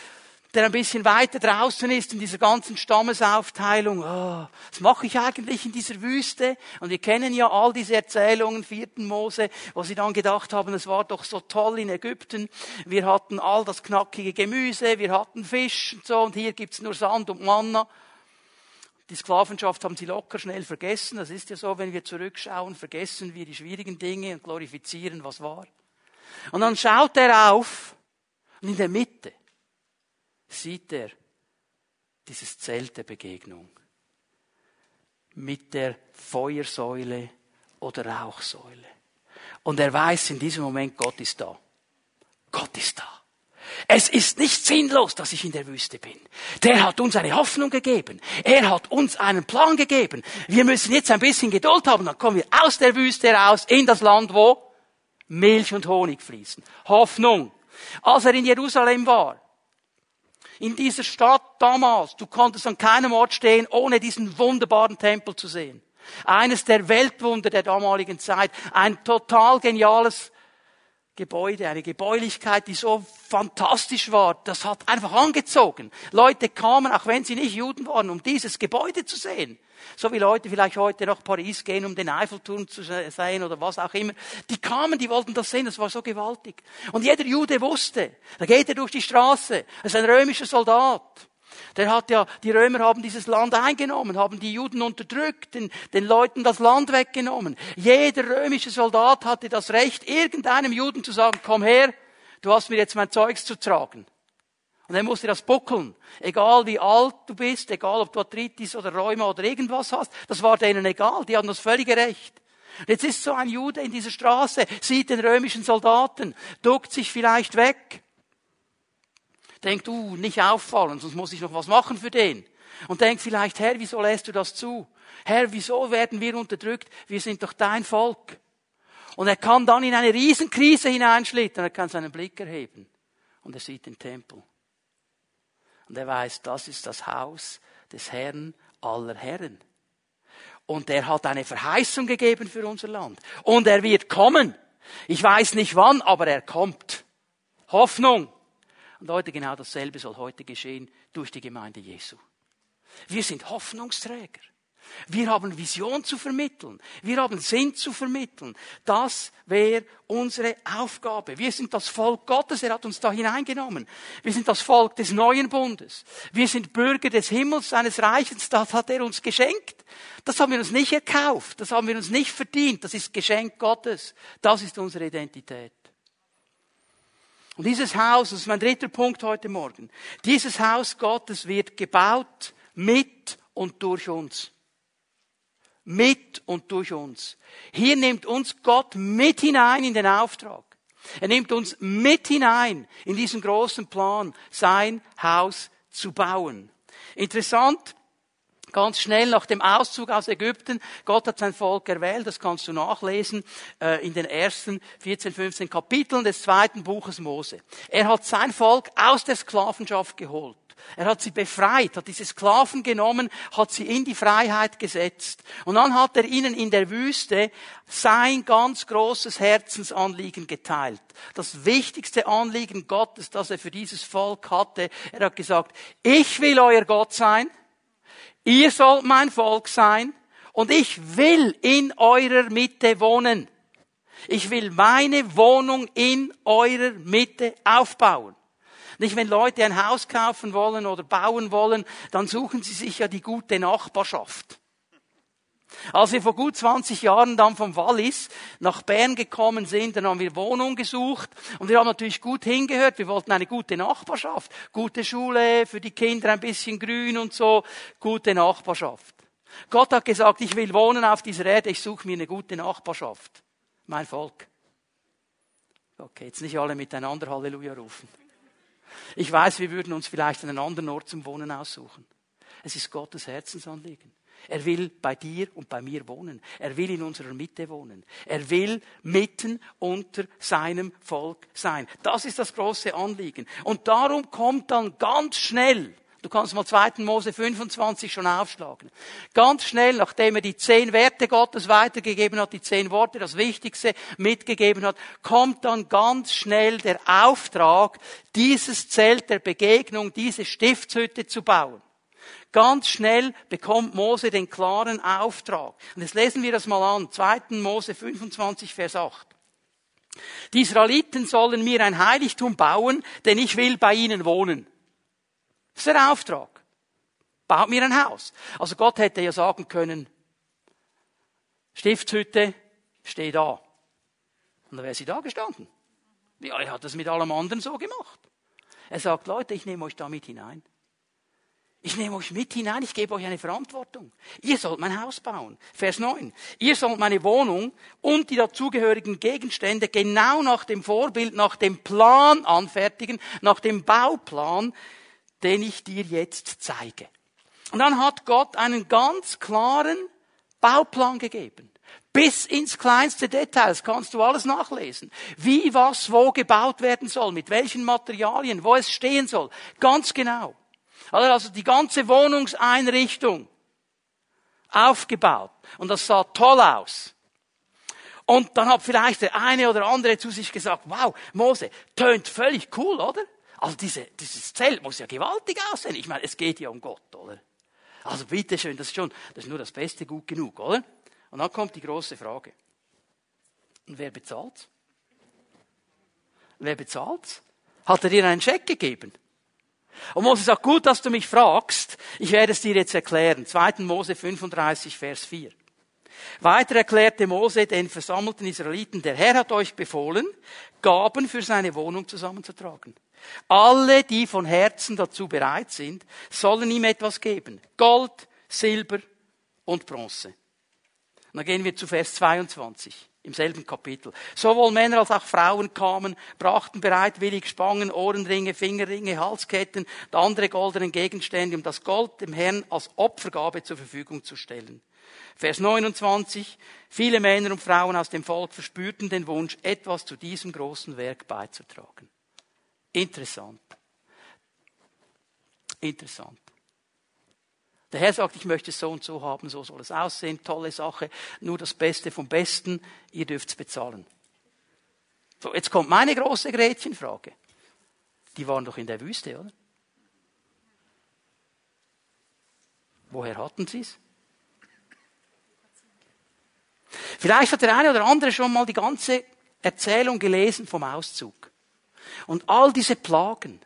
der ein bisschen weiter draußen ist in dieser ganzen Stammesaufteilung. Oh, was mache ich eigentlich in dieser Wüste? Und wir kennen ja all diese Erzählungen, vierten Mose, wo sie dann gedacht haben, es war doch so toll in Ägypten. Wir hatten all das knackige Gemüse, wir hatten Fisch und so, und hier gibt's nur Sand und Manna. Die Sklavenschaft haben sie locker schnell vergessen. Das ist ja so, wenn wir zurückschauen, vergessen wir die schwierigen Dinge und glorifizieren, was war. Und dann schaut er auf und in der Mitte sieht er dieses Zelt der Begegnung mit der Feuersäule oder Rauchsäule. Und er weiß in diesem Moment, Gott ist da. Gott ist da. Es ist nicht sinnlos, dass ich in der Wüste bin. Der hat uns eine Hoffnung gegeben. Er hat uns einen Plan gegeben. Wir müssen jetzt ein bisschen Geduld haben, dann kommen wir aus der Wüste raus in das Land, wo Milch und Honig fließen. Hoffnung. Als er in Jerusalem war, in dieser Stadt damals, du konntest an keinem Ort stehen, ohne diesen wunderbaren Tempel zu sehen. Eines der Weltwunder der damaligen Zeit. Ein total geniales Gebäude, eine Gebäulichkeit, die so fantastisch war. Das hat einfach angezogen. Leute kamen, auch wenn sie nicht Juden waren, um dieses Gebäude zu sehen. So wie Leute vielleicht heute nach Paris gehen, um den Eiffelturm zu sehen oder was auch immer. Die kamen, die wollten das sehen, das war so gewaltig. Und jeder Jude wusste, da geht er durch die Straße, das ist ein römischer Soldat. Der hat ja, die Römer haben dieses Land eingenommen, haben die Juden unterdrückt, den, den Leuten das Land weggenommen. Jeder römische Soldat hatte das Recht, irgendeinem Juden zu sagen, komm her, du hast mir jetzt mein Zeugs zu tragen. Und er musste das buckeln. Egal wie alt du bist, egal ob du Arthritis oder Rheuma oder irgendwas hast, das war denen egal. Die haben das völlige Recht. Jetzt ist so ein Jude in dieser Straße, sieht den römischen Soldaten, duckt sich vielleicht weg, denkt, uh, nicht auffallen, sonst muss ich noch was machen für den. Und denkt vielleicht, Herr, wieso lässt du das zu? Herr, wieso werden wir unterdrückt? Wir sind doch dein Volk. Und er kann dann in eine Riesenkrise hineinschlittern, er kann seinen Blick erheben und er sieht den Tempel. Und er weiß, das ist das Haus des Herrn aller Herren. Und er hat eine Verheißung gegeben für unser Land. Und er wird kommen. Ich weiß nicht wann, aber er kommt. Hoffnung. Und heute genau dasselbe soll heute geschehen durch die Gemeinde Jesu. Wir sind Hoffnungsträger. Wir haben Vision zu vermitteln. Wir haben Sinn zu vermitteln. Das wäre unsere Aufgabe. Wir sind das Volk Gottes. Er hat uns da hineingenommen. Wir sind das Volk des neuen Bundes. Wir sind Bürger des Himmels, seines Reiches. Das hat er uns geschenkt. Das haben wir uns nicht erkauft. Das haben wir uns nicht verdient. Das ist Geschenk Gottes. Das ist unsere Identität. Und dieses Haus, das ist mein dritter Punkt heute Morgen, dieses Haus Gottes wird gebaut mit und durch uns mit und durch uns. Hier nimmt uns Gott mit hinein in den Auftrag. Er nimmt uns mit hinein in diesen großen Plan, sein Haus zu bauen. Interessant, ganz schnell nach dem Auszug aus Ägypten, Gott hat sein Volk erwählt, das kannst du nachlesen äh, in den ersten 14, 15 Kapiteln des zweiten Buches Mose. Er hat sein Volk aus der Sklavenschaft geholt. Er hat sie befreit, hat diese Sklaven genommen, hat sie in die Freiheit gesetzt. Und dann hat er ihnen in der Wüste sein ganz großes Herzensanliegen geteilt. Das wichtigste Anliegen Gottes, das er für dieses Volk hatte. Er hat gesagt, ich will euer Gott sein, ihr sollt mein Volk sein und ich will in eurer Mitte wohnen. Ich will meine Wohnung in eurer Mitte aufbauen. Nicht, wenn Leute ein Haus kaufen wollen oder bauen wollen, dann suchen sie sich ja die gute Nachbarschaft. Als wir vor gut 20 Jahren dann vom Wallis nach Bern gekommen sind, dann haben wir Wohnung gesucht und wir haben natürlich gut hingehört. Wir wollten eine gute Nachbarschaft, gute Schule für die Kinder, ein bisschen grün und so, gute Nachbarschaft. Gott hat gesagt, ich will wohnen auf dieser Erde, ich suche mir eine gute Nachbarschaft. Mein Volk. Okay, jetzt nicht alle miteinander Halleluja rufen. Ich weiß, wir würden uns vielleicht einen anderen Ort zum Wohnen aussuchen. Es ist Gottes Herzensanliegen. Er will bei dir und bei mir wohnen. Er will in unserer Mitte wohnen. Er will mitten unter seinem Volk sein. Das ist das große Anliegen. Und darum kommt dann ganz schnell Du kannst mal 2. Mose 25 schon aufschlagen. Ganz schnell, nachdem er die zehn Werte Gottes weitergegeben hat, die zehn Worte, das Wichtigste mitgegeben hat, kommt dann ganz schnell der Auftrag, dieses Zelt der Begegnung, diese Stiftshütte zu bauen. Ganz schnell bekommt Mose den klaren Auftrag. Und jetzt lesen wir das mal an. 2. Mose 25, Vers 8. Die Israeliten sollen mir ein Heiligtum bauen, denn ich will bei ihnen wohnen. Das ist der Auftrag. Baut mir ein Haus. Also Gott hätte ja sagen können, Stiftshütte, steh da. Und dann wäre sie da gestanden. Ja, er hat das mit allem anderen so gemacht. Er sagt, Leute, ich nehme euch da mit hinein. Ich nehme euch mit hinein, ich gebe euch eine Verantwortung. Ihr sollt mein Haus bauen. Vers 9. Ihr sollt meine Wohnung und die dazugehörigen Gegenstände genau nach dem Vorbild, nach dem Plan anfertigen, nach dem Bauplan, den ich dir jetzt zeige. Und dann hat Gott einen ganz klaren Bauplan gegeben. Bis ins kleinste Details kannst du alles nachlesen. Wie, was, wo gebaut werden soll, mit welchen Materialien, wo es stehen soll. Ganz genau. Also die ganze Wohnungseinrichtung aufgebaut. Und das sah toll aus. Und dann hat vielleicht der eine oder andere zu sich gesagt, wow, Mose, tönt völlig cool, oder? Also diese, dieses Zelt muss ja gewaltig aussehen. Ich meine, es geht ja um Gott, oder? Also bitteschön, das ist schon, das ist nur das Beste gut genug, oder? Und dann kommt die große Frage. Und wer bezahlt? Wer bezahlt? Hat er dir einen Scheck gegeben? Und Mose sagt, gut, dass du mich fragst. Ich werde es dir jetzt erklären. 2. Mose 35, Vers 4. Weiter erklärte Mose den versammelten Israeliten, der Herr hat euch befohlen, Gaben für seine Wohnung zusammenzutragen. Alle, die von Herzen dazu bereit sind, sollen ihm etwas geben. Gold, Silber und Bronze. Und dann gehen wir zu Vers 22 im selben Kapitel. Sowohl Männer als auch Frauen kamen, brachten bereitwillig Spangen, Ohrenringe, Fingerringe, Halsketten und andere goldenen Gegenstände, um das Gold dem Herrn als Opfergabe zur Verfügung zu stellen. Vers 29. Viele Männer und Frauen aus dem Volk verspürten den Wunsch, etwas zu diesem großen Werk beizutragen. Interessant. Interessant. Der Herr sagt, ich möchte es so und so haben, so soll es aussehen, tolle Sache, nur das Beste vom Besten, ihr dürft es bezahlen. So, jetzt kommt meine große Gretchenfrage. Die waren doch in der Wüste, oder? Woher hatten sie es? Vielleicht hat der eine oder andere schon mal die ganze Erzählung gelesen vom Auszug. Und all diese Plagen.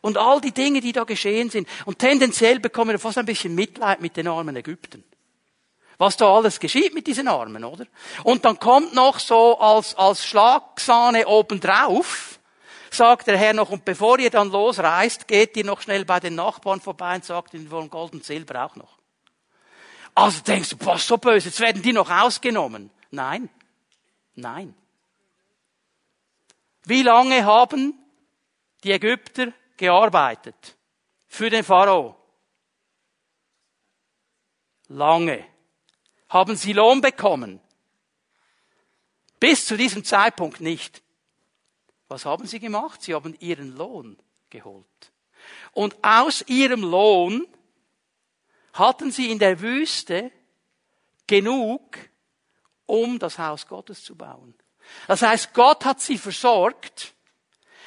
Und all die Dinge, die da geschehen sind. Und tendenziell bekommen wir fast ein bisschen Mitleid mit den armen Ägypten. Was da alles geschieht mit diesen Armen, oder? Und dann kommt noch so als, als Schlagsahne obendrauf, sagt der Herr noch, und bevor ihr dann losreist, geht ihr noch schnell bei den Nachbarn vorbei und sagt, wir wollen Gold und Silber auch noch. Also denkst du, was so böse, jetzt werden die noch ausgenommen. Nein. Nein. Wie lange haben die Ägypter gearbeitet für den Pharao? Lange. Haben sie Lohn bekommen? Bis zu diesem Zeitpunkt nicht. Was haben sie gemacht? Sie haben ihren Lohn geholt. Und aus ihrem Lohn hatten sie in der Wüste genug, um das Haus Gottes zu bauen. Das heißt, Gott hat sie versorgt.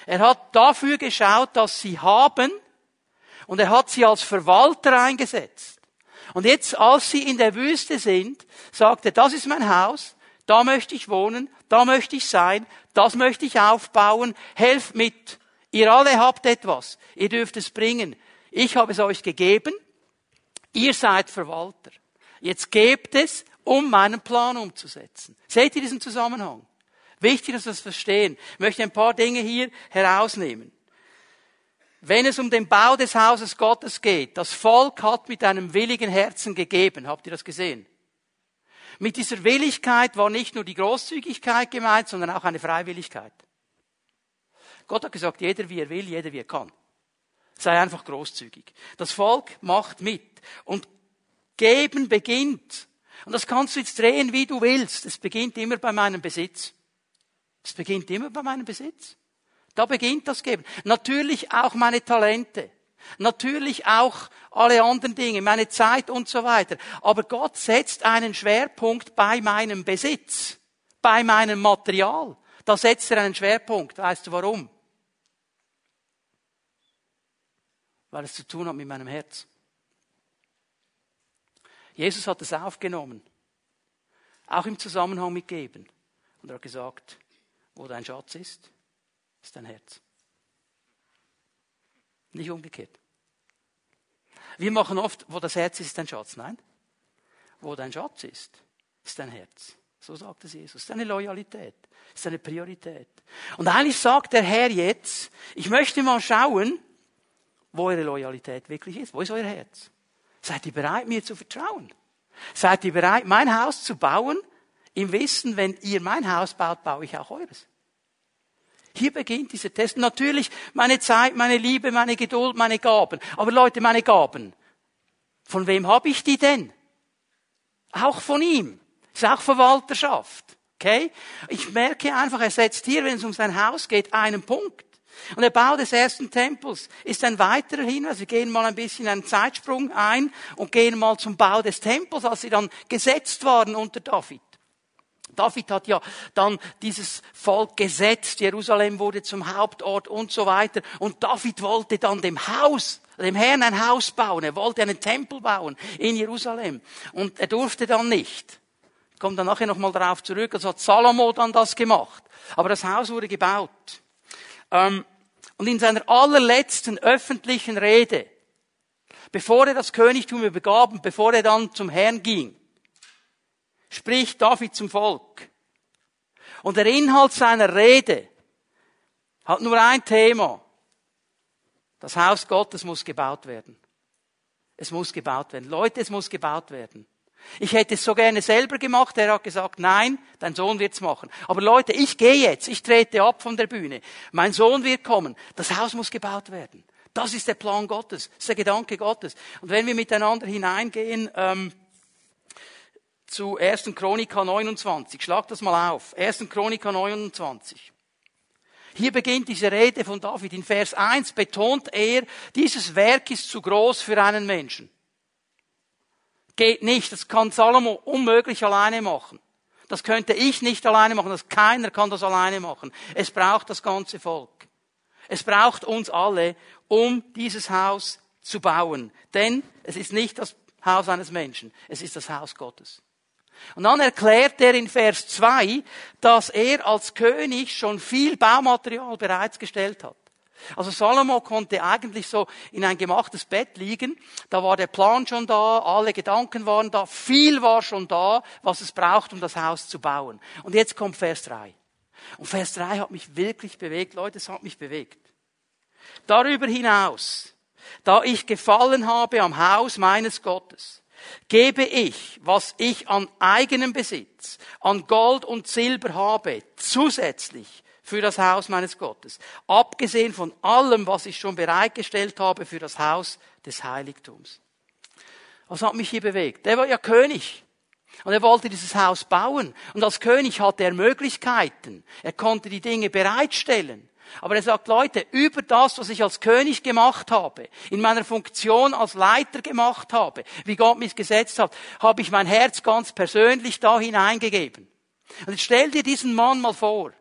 Er hat dafür geschaut, dass sie haben. Und er hat sie als Verwalter eingesetzt. Und jetzt, als sie in der Wüste sind, sagt er, das ist mein Haus, da möchte ich wohnen, da möchte ich sein, das möchte ich aufbauen, helft mit. Ihr alle habt etwas, ihr dürft es bringen. Ich habe es euch gegeben, ihr seid Verwalter. Jetzt gebt es, um meinen Plan umzusetzen. Seht ihr diesen Zusammenhang? Wichtig, dass wir das verstehen. Ich möchte ein paar Dinge hier herausnehmen. Wenn es um den Bau des Hauses Gottes geht, das Volk hat mit einem willigen Herzen gegeben. Habt ihr das gesehen? Mit dieser Willigkeit war nicht nur die Großzügigkeit gemeint, sondern auch eine Freiwilligkeit. Gott hat gesagt, jeder wie er will, jeder wie er kann. Sei einfach großzügig. Das Volk macht mit. Und Geben beginnt. Und das kannst du jetzt drehen, wie du willst. Es beginnt immer bei meinem Besitz. Es beginnt immer bei meinem Besitz. Da beginnt das Geben. Natürlich auch meine Talente. Natürlich auch alle anderen Dinge, meine Zeit und so weiter. Aber Gott setzt einen Schwerpunkt bei meinem Besitz, bei meinem Material. Da setzt er einen Schwerpunkt. Weißt du warum? Weil es zu tun hat mit meinem Herz. Jesus hat es aufgenommen. Auch im Zusammenhang mit Geben. Und er hat gesagt, wo dein Schatz ist, ist dein Herz. Nicht umgekehrt. Wir machen oft, wo das Herz ist, ist dein Schatz. Nein. Wo dein Schatz ist, ist dein Herz. So sagt es Jesus. Das ist eine Loyalität. Das ist eine Priorität. Und eigentlich sagt der Herr jetzt, ich möchte mal schauen, wo eure Loyalität wirklich ist. Wo ist euer Herz? Seid ihr bereit, mir zu vertrauen? Seid ihr bereit, mein Haus zu bauen, im Wissen, wenn ihr mein Haus baut, baue ich auch eures? Hier beginnt dieser Test. Natürlich meine Zeit, meine Liebe, meine Geduld, meine Gaben. Aber Leute, meine Gaben. Von wem habe ich die denn? Auch von ihm. Ist auch Verwalterschaft. Okay? Ich merke einfach, er setzt hier, wenn es um sein Haus geht, einen Punkt. Und der Bau des ersten Tempels ist ein weiterer Hinweis. Wir gehen mal ein bisschen einen Zeitsprung ein und gehen mal zum Bau des Tempels, als sie dann gesetzt waren unter David. David hat ja dann dieses Volk gesetzt, Jerusalem wurde zum Hauptort und so weiter. Und David wollte dann dem Haus, dem Herrn ein Haus bauen. Er wollte einen Tempel bauen in Jerusalem. Und er durfte dann nicht. Ich komme dann nachher nochmal darauf zurück. Also hat Salomo dann das gemacht. Aber das Haus wurde gebaut. Ähm, und in seiner allerletzten öffentlichen Rede, bevor er das Königtum übergab und bevor er dann zum Herrn ging, spricht David zum Volk. Und der Inhalt seiner Rede hat nur ein Thema. Das Haus Gottes muss gebaut werden. Es muss gebaut werden. Leute, es muss gebaut werden. Ich hätte es so gerne selber gemacht. Er hat gesagt, nein, dein Sohn wird's machen. Aber Leute, ich gehe jetzt. Ich trete ab von der Bühne. Mein Sohn wird kommen. Das Haus muss gebaut werden. Das ist der Plan Gottes. Das ist der Gedanke Gottes. Und wenn wir miteinander hineingehen, ähm, zu 1. Chronika 29. Schlag das mal auf. 1. Chronika 29. Hier beginnt diese Rede von David. In Vers 1 betont er, dieses Werk ist zu groß für einen Menschen. Geht nicht. Das kann Salomo unmöglich alleine machen. Das könnte ich nicht alleine machen. Das keiner kann das alleine machen. Es braucht das ganze Volk. Es braucht uns alle, um dieses Haus zu bauen. Denn es ist nicht das Haus eines Menschen. Es ist das Haus Gottes. Und dann erklärt er in Vers 2, dass er als König schon viel Baumaterial bereits gestellt hat. Also Salomo konnte eigentlich so in ein gemachtes Bett liegen. Da war der Plan schon da, alle Gedanken waren da, viel war schon da, was es braucht, um das Haus zu bauen. Und jetzt kommt Vers 3. Und Vers 3 hat mich wirklich bewegt. Leute, es hat mich bewegt. Darüber hinaus, da ich gefallen habe am Haus meines Gottes, gebe ich, was ich an eigenem Besitz, an Gold und Silber habe, zusätzlich für das Haus meines Gottes, abgesehen von allem, was ich schon bereitgestellt habe für das Haus des Heiligtums. Was hat mich hier bewegt? Der war ja König. Und er wollte dieses Haus bauen. Und als König hatte er Möglichkeiten. Er konnte die Dinge bereitstellen. Aber er sagt, Leute, über das, was ich als König gemacht habe, in meiner Funktion als Leiter gemacht habe, wie Gott mich gesetzt hat, habe ich mein Herz ganz persönlich da hineingegeben. Und jetzt stell dir diesen Mann mal vor.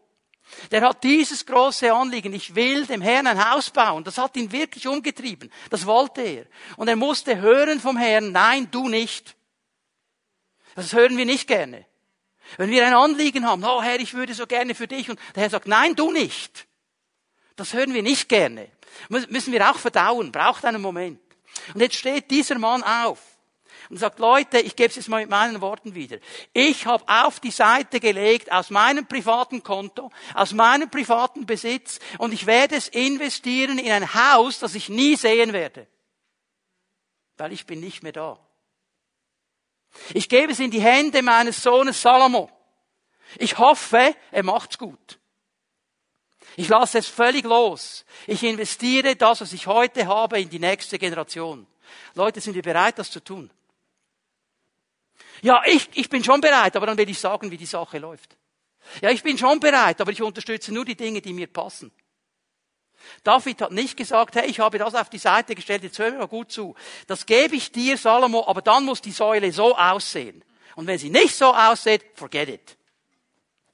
Der hat dieses große Anliegen, ich will dem Herrn ein Haus bauen. Das hat ihn wirklich umgetrieben. Das wollte er. Und er musste hören vom Herrn, nein, du nicht. Das hören wir nicht gerne. Wenn wir ein Anliegen haben, oh Herr, ich würde so gerne für dich, und der Herr sagt, nein, du nicht. Das hören wir nicht gerne. Müssen wir auch verdauen, braucht einen Moment. Und jetzt steht dieser Mann auf und sagt, Leute, ich gebe es jetzt mal mit meinen Worten wieder. Ich habe auf die Seite gelegt aus meinem privaten Konto, aus meinem privaten Besitz und ich werde es investieren in ein Haus, das ich nie sehen werde. Weil ich bin nicht mehr da. Ich gebe es in die Hände meines Sohnes Salomo. Ich hoffe, er macht's gut. Ich lasse es völlig los. Ich investiere das, was ich heute habe, in die nächste Generation. Leute, sind wir bereit, das zu tun? Ja, ich, ich bin schon bereit, aber dann will ich sagen, wie die Sache läuft. Ja, ich bin schon bereit, aber ich unterstütze nur die Dinge, die mir passen. David hat nicht gesagt, hey, ich habe das auf die Seite gestellt, jetzt hör mir mal gut zu. Das gebe ich dir, Salomo, aber dann muss die Säule so aussehen. Und wenn sie nicht so aussieht, forget it.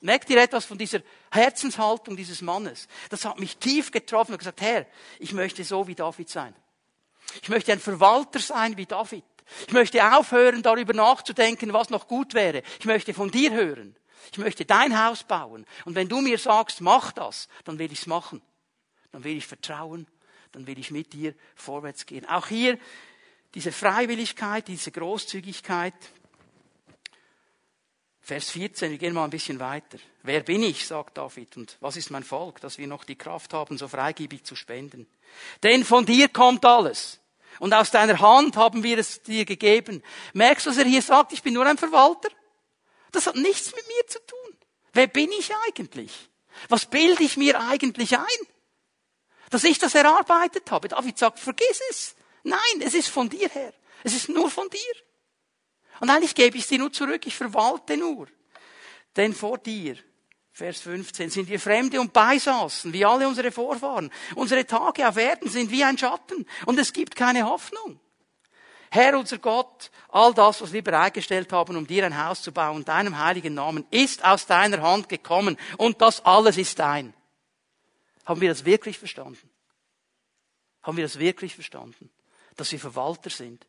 Merkt ihr etwas von dieser Herzenshaltung dieses Mannes? Das hat mich tief getroffen und gesagt, Herr, ich möchte so wie David sein. Ich möchte ein Verwalter sein wie David. Ich möchte aufhören, darüber nachzudenken, was noch gut wäre. Ich möchte von dir hören. Ich möchte dein Haus bauen. Und wenn du mir sagst, mach das, dann will ich es machen. Dann will ich vertrauen. Dann will ich mit dir vorwärts gehen. Auch hier diese Freiwilligkeit, diese Großzügigkeit. Vers 14, wir gehen mal ein bisschen weiter. Wer bin ich, sagt David, und was ist mein Volk, dass wir noch die Kraft haben, so freigebig zu spenden? Denn von dir kommt alles. Und aus deiner Hand haben wir es dir gegeben. Merkst du, was er hier sagt? Ich bin nur ein Verwalter. Das hat nichts mit mir zu tun. Wer bin ich eigentlich? Was bilde ich mir eigentlich ein? Dass ich das erarbeitet habe. David sagt, vergiss es. Nein, es ist von dir her. Es ist nur von dir. Und eigentlich gebe ich dir nur zurück. Ich verwalte nur. Denn vor dir Vers 15, sind wir Fremde und Beisaßen, wie alle unsere Vorfahren. Unsere Tage auf Erden sind wie ein Schatten und es gibt keine Hoffnung. Herr unser Gott, all das, was wir bereitgestellt haben, um dir ein Haus zu bauen, deinem heiligen Namen, ist aus deiner Hand gekommen und das alles ist dein. Haben wir das wirklich verstanden? Haben wir das wirklich verstanden? Dass wir Verwalter sind?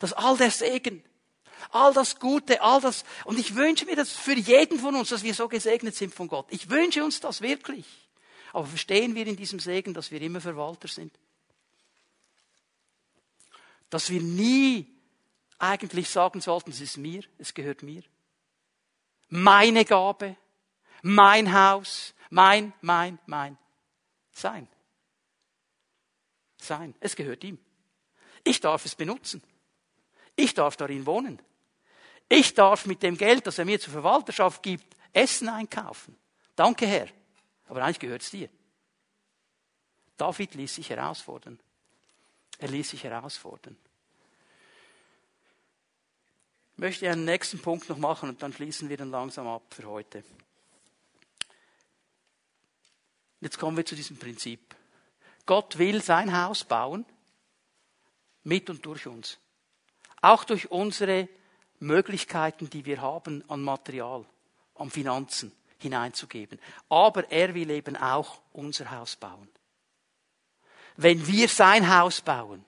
Dass all der Segen, all das Gute, all das. Und ich wünsche mir das für jeden von uns, dass wir so gesegnet sind von Gott. Ich wünsche uns das wirklich. Aber verstehen wir in diesem Segen, dass wir immer Verwalter sind? Dass wir nie eigentlich sagen sollten, es ist mir, es gehört mir. Meine Gabe, mein Haus, mein, mein, mein. Sein. Sein. Es gehört ihm. Ich darf es benutzen. Ich darf darin wohnen. Ich darf mit dem Geld, das er mir zur Verwalterschaft gibt, Essen einkaufen. Danke, Herr. Aber eigentlich gehört es dir. David ließ sich herausfordern. Er ließ sich herausfordern. Ich möchte einen nächsten Punkt noch machen und dann schließen wir dann langsam ab für heute. Jetzt kommen wir zu diesem Prinzip. Gott will sein Haus bauen mit und durch uns. Auch durch unsere Möglichkeiten, die wir haben an Material, an Finanzen hineinzugeben. Aber er will eben auch unser Haus bauen. Wenn wir sein Haus bauen,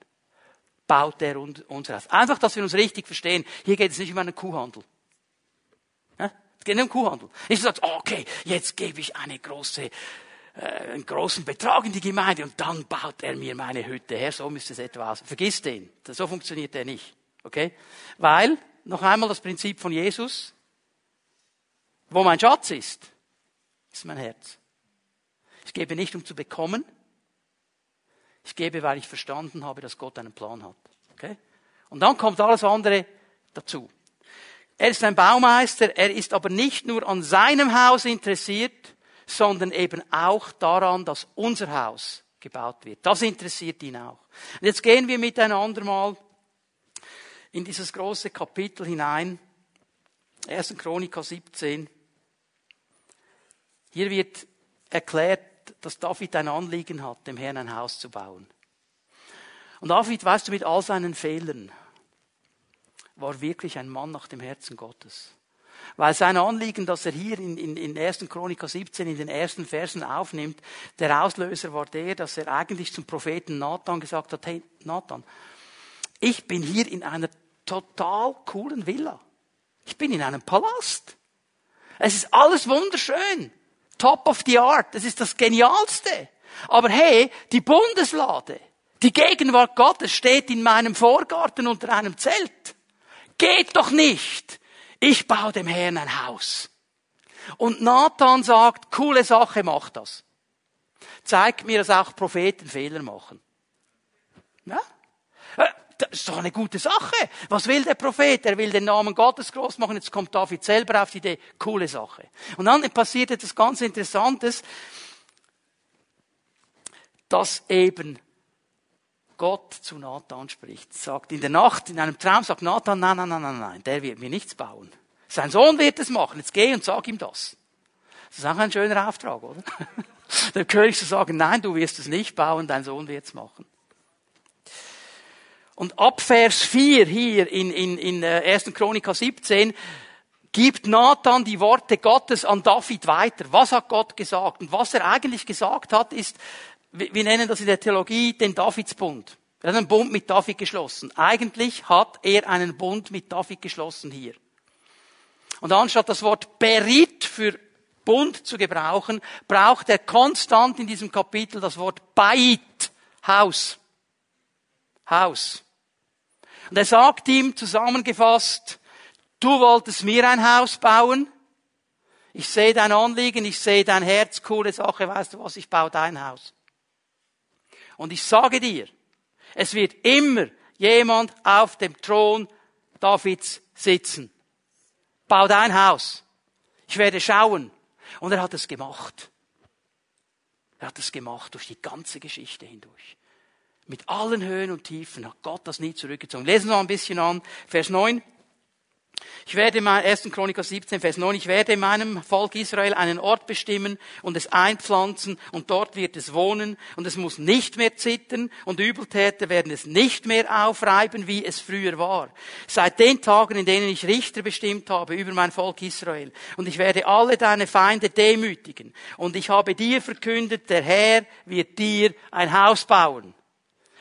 baut er unser Haus. Einfach, dass wir uns richtig verstehen. Hier geht es nicht um einen Kuhhandel. Es geht nicht um Kuhhandel. Nicht so sagt, okay, jetzt gebe ich eine große, äh, einen großen Betrag in die Gemeinde und dann baut er mir meine Hütte her. So müsste es etwa aus. Vergiss den. So funktioniert der nicht. Okay? Weil noch einmal das Prinzip von Jesus. Wo mein Schatz ist, ist mein Herz. Ich gebe nicht, um zu bekommen. Ich gebe, weil ich verstanden habe, dass Gott einen Plan hat. Okay? Und dann kommt alles andere dazu. Er ist ein Baumeister, er ist aber nicht nur an seinem Haus interessiert, sondern eben auch daran, dass unser Haus gebaut wird. Das interessiert ihn auch. Und jetzt gehen wir miteinander mal in dieses große Kapitel hinein. 1. Chroniker 17. Hier wird erklärt, dass David ein Anliegen hat, dem Herrn ein Haus zu bauen. Und David, weißt du, mit all seinen Fehlern, war wirklich ein Mann nach dem Herzen Gottes. Weil sein Anliegen, das er hier in, in, in 1. Chroniker 17 in den ersten Versen aufnimmt, der Auslöser war der, dass er eigentlich zum Propheten Nathan gesagt hat, hey Nathan, ich bin hier in einer total coolen Villa. Ich bin in einem Palast. Es ist alles wunderschön. Top of the art. Es ist das Genialste. Aber hey, die Bundeslade, die Gegenwart Gottes steht in meinem Vorgarten unter einem Zelt. Geht doch nicht. Ich baue dem Herrn ein Haus. Und Nathan sagt, coole Sache, mach das. Zeigt mir, dass auch Propheten Fehler machen. Ja? Das ist doch eine gute Sache. Was will der Prophet? Er will den Namen Gottes groß machen. Jetzt kommt David selber auf die Idee. Coole Sache. Und dann passiert etwas ganz Interessantes, dass eben Gott zu Nathan spricht. Sagt in der Nacht, in einem Traum, sagt Nathan, nein, nein, nein, nein, nein, der wird mir nichts bauen. Sein Sohn wird es machen. Jetzt geh und sag ihm das. Das ist auch ein schöner Auftrag, oder? Dem König zu sagen, nein, du wirst es nicht bauen, dein Sohn wird es machen. Und ab Vers 4 hier in, in, in 1. Äh, Chronika 17 gibt Nathan die Worte Gottes an David weiter. Was hat Gott gesagt? Und was er eigentlich gesagt hat, ist, wir nennen das in der Theologie den Davidsbund. Er hat einen Bund mit David geschlossen. Eigentlich hat er einen Bund mit David geschlossen hier. Und anstatt das Wort Berit für Bund zu gebrauchen, braucht er konstant in diesem Kapitel das Wort Bait, Haus. Haus. Und er sagt ihm zusammengefasst, du wolltest mir ein Haus bauen, ich sehe dein Anliegen, ich sehe dein Herz, coole Sache, weißt du was, ich baue dein Haus. Und ich sage dir, es wird immer jemand auf dem Thron Davids sitzen. Bau dein Haus. Ich werde schauen. Und er hat es gemacht. Er hat es gemacht durch die ganze Geschichte hindurch. Mit allen Höhen und Tiefen hat Gott das nie zurückgezogen. Lesen wir mal ein bisschen an. Vers 9. Ich werde in 1. Chroniker 17, Vers 9, ich werde meinem Volk Israel einen Ort bestimmen und es einpflanzen und dort wird es wohnen und es muss nicht mehr zittern und Übeltäter werden es nicht mehr aufreiben, wie es früher war. Seit den Tagen, in denen ich Richter bestimmt habe über mein Volk Israel und ich werde alle deine Feinde demütigen und ich habe dir verkündet, der Herr wird dir ein Haus bauen.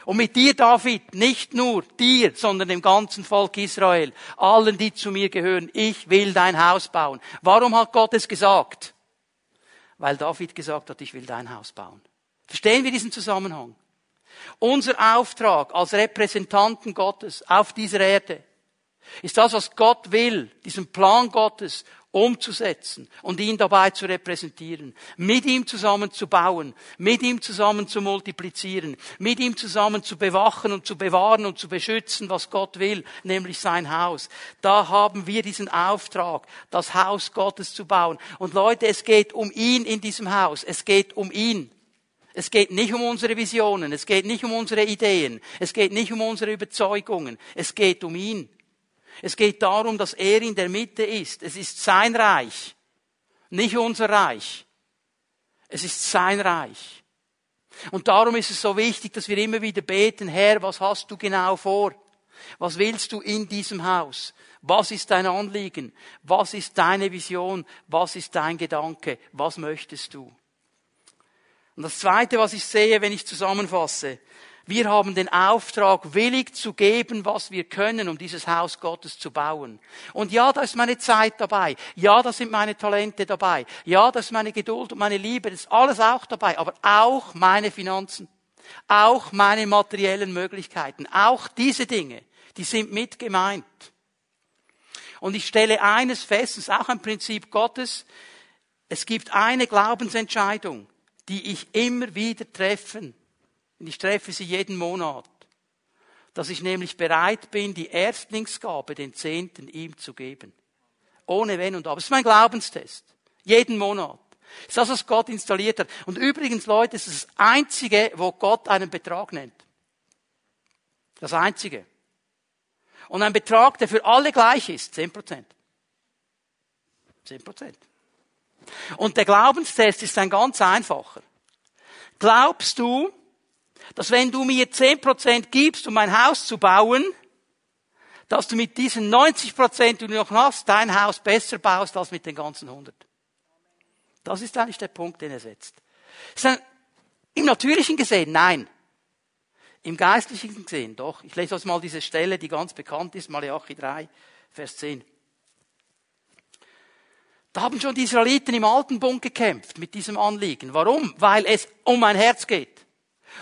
Und mit dir, David, nicht nur dir, sondern dem ganzen Volk Israel, allen, die zu mir gehören, ich will dein Haus bauen. Warum hat Gott es gesagt? Weil David gesagt hat, ich will dein Haus bauen. Verstehen wir diesen Zusammenhang? Unser Auftrag als Repräsentanten Gottes auf dieser Erde ist das, was Gott will, diesen Plan Gottes umzusetzen und ihn dabei zu repräsentieren, mit ihm zusammen zu bauen, mit ihm zusammen zu multiplizieren, mit ihm zusammen zu bewachen und zu bewahren und zu beschützen, was Gott will, nämlich sein Haus. Da haben wir diesen Auftrag, das Haus Gottes zu bauen. Und Leute, es geht um ihn in diesem Haus. Es geht um ihn. Es geht nicht um unsere Visionen, es geht nicht um unsere Ideen, es geht nicht um unsere Überzeugungen, es geht um ihn. Es geht darum, dass er in der Mitte ist. Es ist sein Reich, nicht unser Reich. Es ist sein Reich. Und darum ist es so wichtig, dass wir immer wieder beten, Herr, was hast du genau vor? Was willst du in diesem Haus? Was ist dein Anliegen? Was ist deine Vision? Was ist dein Gedanke? Was möchtest du? Und das Zweite, was ich sehe, wenn ich zusammenfasse, wir haben den Auftrag, willig zu geben, was wir können, um dieses Haus Gottes zu bauen. Und ja, da ist meine Zeit dabei. Ja, da sind meine Talente dabei. Ja, da ist meine Geduld und meine Liebe. Das ist alles auch dabei. Aber auch meine Finanzen. Auch meine materiellen Möglichkeiten. Auch diese Dinge, die sind mit gemeint. Und ich stelle eines fest, das ist auch ein Prinzip Gottes. Es gibt eine Glaubensentscheidung, die ich immer wieder treffen und ich treffe sie jeden Monat. Dass ich nämlich bereit bin, die Erstlingsgabe, den Zehnten, ihm zu geben. Ohne Wenn und Aber. Das ist mein Glaubenstest. Jeden Monat. Das ist das, was Gott installiert hat. Und übrigens, Leute, es ist das Einzige, wo Gott einen Betrag nennt. Das Einzige. Und ein Betrag, der für alle gleich ist. Zehn Prozent. Zehn Prozent. Und der Glaubenstest ist ein ganz einfacher. Glaubst du, dass wenn du mir 10% gibst, um mein Haus zu bauen, dass du mit diesen 90%, die du noch hast, dein Haus besser baust als mit den ganzen 100. Das ist eigentlich der Punkt, den er setzt. Im Natürlichen gesehen, nein. Im Geistlichen gesehen, doch. Ich lese euch mal diese Stelle, die ganz bekannt ist, Malachi 3, Vers 10. Da haben schon die Israeliten im Alten Bund gekämpft mit diesem Anliegen. Warum? Weil es um mein Herz geht.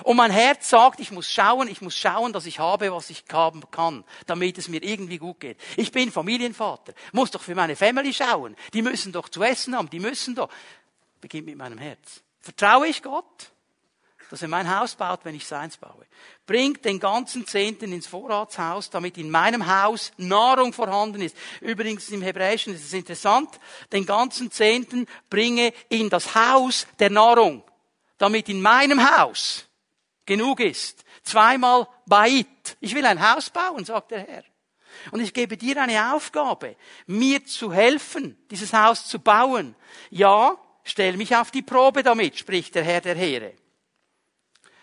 Und mein Herz sagt, ich muss schauen, ich muss schauen, dass ich habe, was ich haben kann, damit es mir irgendwie gut geht. Ich bin Familienvater, muss doch für meine Family schauen. Die müssen doch zu essen haben, die müssen doch. Beginnt mit meinem Herz. Vertraue ich Gott, dass er mein Haus baut, wenn ich seins baue. Bringt den ganzen Zehnten ins Vorratshaus, damit in meinem Haus Nahrung vorhanden ist. Übrigens im Hebräischen ist es interessant, den ganzen Zehnten bringe in das Haus der Nahrung, damit in meinem Haus genug ist. Zweimal Bait. Ich will ein Haus bauen, sagt der Herr. Und ich gebe dir eine Aufgabe, mir zu helfen, dieses Haus zu bauen. Ja, stell mich auf die Probe damit, spricht der Herr der Heere.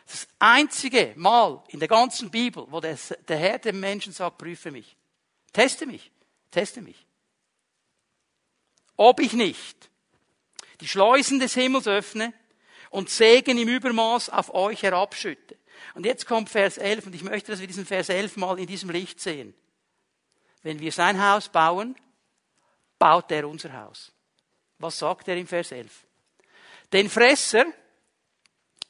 Das einzige Mal in der ganzen Bibel, wo der, Herr dem Menschen sagt, prüfe mich. Teste mich. Teste mich. Ob ich nicht die Schleusen des Himmels öffne und Segen im Übermaß auf euch herabschütte. Und jetzt kommt Vers 11 und ich möchte, dass wir diesen Vers 11 mal in diesem Licht sehen. Wenn wir sein Haus bauen, baut er unser Haus. Was sagt er im Vers 11? Den Fresser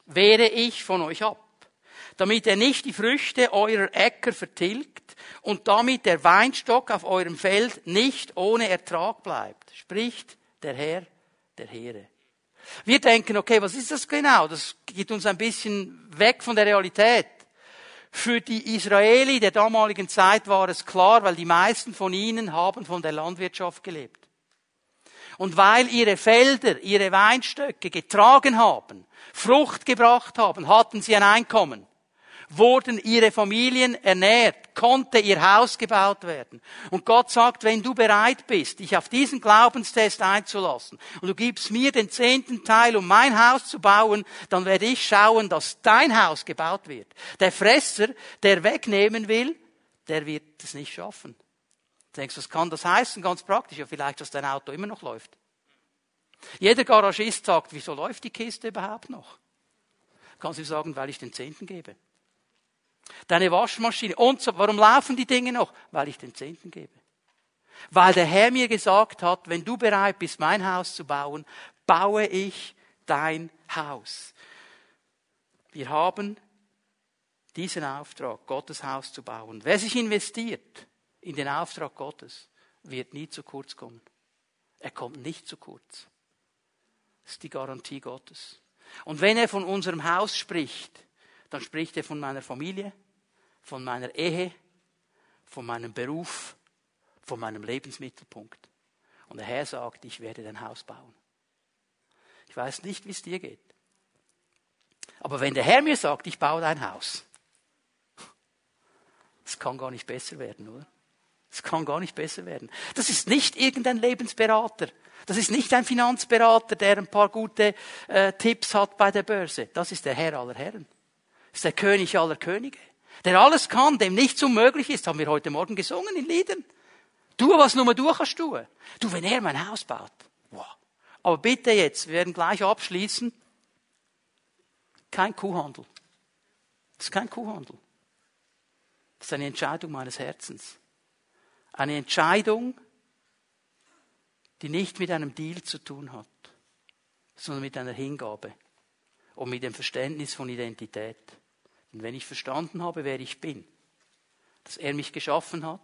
wehre ich von euch ab, damit er nicht die Früchte eurer Äcker vertilgt und damit der Weinstock auf eurem Feld nicht ohne Ertrag bleibt, spricht der Herr der Heere. Wir denken, okay, was ist das genau? Das geht uns ein bisschen weg von der Realität. Für die Israeli der damaligen Zeit war es klar, weil die meisten von ihnen haben von der Landwirtschaft gelebt. Und weil ihre Felder, ihre Weinstöcke getragen haben, Frucht gebracht haben, hatten sie ein Einkommen wurden ihre Familien ernährt, konnte ihr Haus gebaut werden. Und Gott sagt, wenn du bereit bist, dich auf diesen Glaubenstest einzulassen und du gibst mir den zehnten Teil, um mein Haus zu bauen, dann werde ich schauen, dass dein Haus gebaut wird. Der Fresser, der wegnehmen will, der wird es nicht schaffen. Du denkst, was kann das heißen? Ganz praktisch. Ja, vielleicht, dass dein Auto immer noch läuft. Jeder Garagist sagt, wieso läuft die Kiste überhaupt noch? Kannst du sagen, weil ich den Zehnten gebe. Deine Waschmaschine und so. Warum laufen die Dinge noch? Weil ich den Zehnten gebe. Weil der Herr mir gesagt hat, wenn du bereit bist, mein Haus zu bauen, baue ich dein Haus. Wir haben diesen Auftrag, Gottes Haus zu bauen. Wer sich investiert in den Auftrag Gottes, wird nie zu kurz kommen. Er kommt nicht zu kurz. Das ist die Garantie Gottes. Und wenn er von unserem Haus spricht, dann spricht er von meiner Familie, von meiner Ehe, von meinem Beruf, von meinem Lebensmittelpunkt. Und der Herr sagt, ich werde dein Haus bauen. Ich weiß nicht, wie es dir geht. Aber wenn der Herr mir sagt, ich baue dein Haus, das kann gar nicht besser werden, oder? Das kann gar nicht besser werden. Das ist nicht irgendein Lebensberater. Das ist nicht ein Finanzberater, der ein paar gute äh, Tipps hat bei der Börse. Das ist der Herr aller Herren. Ist der König aller Könige. Der alles kann, dem nichts unmöglich ist, haben wir heute Morgen gesungen in Liedern. Du, was nur du kannst tun. Du, wenn er mein Haus baut. Wow. Aber bitte jetzt, wir werden gleich abschließen. Kein Kuhhandel. Das ist kein Kuhhandel. Das ist eine Entscheidung meines Herzens. Eine Entscheidung, die nicht mit einem Deal zu tun hat, sondern mit einer Hingabe und mit dem Verständnis von Identität. Und wenn ich verstanden habe, wer ich bin, dass er mich geschaffen hat,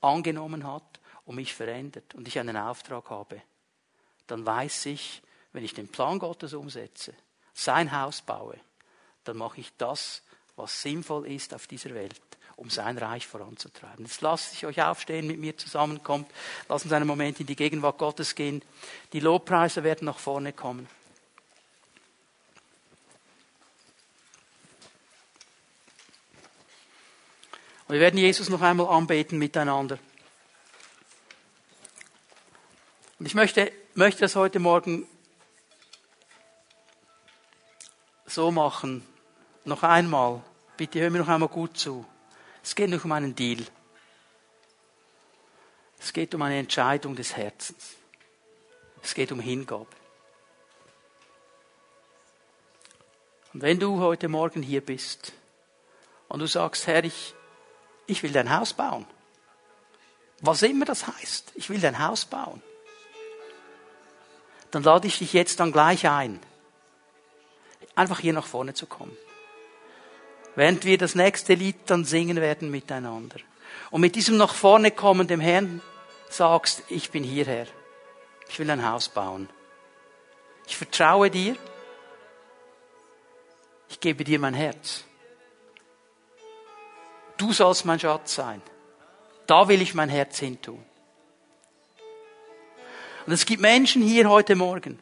angenommen hat und mich verändert und ich einen Auftrag habe, dann weiß ich, wenn ich den Plan Gottes umsetze, sein Haus baue, dann mache ich das, was sinnvoll ist auf dieser Welt, um sein Reich voranzutreiben. Jetzt lasst ich euch aufstehen, mit mir zusammenkommt. Lass uns einen Moment in die Gegenwart Gottes gehen. Die Lobpreise werden nach vorne kommen. Und wir werden Jesus noch einmal anbeten miteinander. Und ich möchte, möchte das heute Morgen so machen. Noch einmal. Bitte hör mir noch einmal gut zu. Es geht nicht um einen Deal. Es geht um eine Entscheidung des Herzens. Es geht um Hingabe. Und wenn du heute Morgen hier bist und du sagst, Herr, ich, ich will dein Haus bauen. Was immer das heißt, ich will dein Haus bauen. Dann lade ich dich jetzt dann gleich ein, einfach hier nach vorne zu kommen. Während wir das nächste Lied dann singen werden miteinander. Und mit diesem nach vorne kommen dem Herrn sagst, ich bin hierher. Ich will ein Haus bauen. Ich vertraue dir. Ich gebe dir mein Herz. Du sollst mein Schatz sein. Da will ich mein Herz hintun. Und es gibt Menschen hier heute Morgen.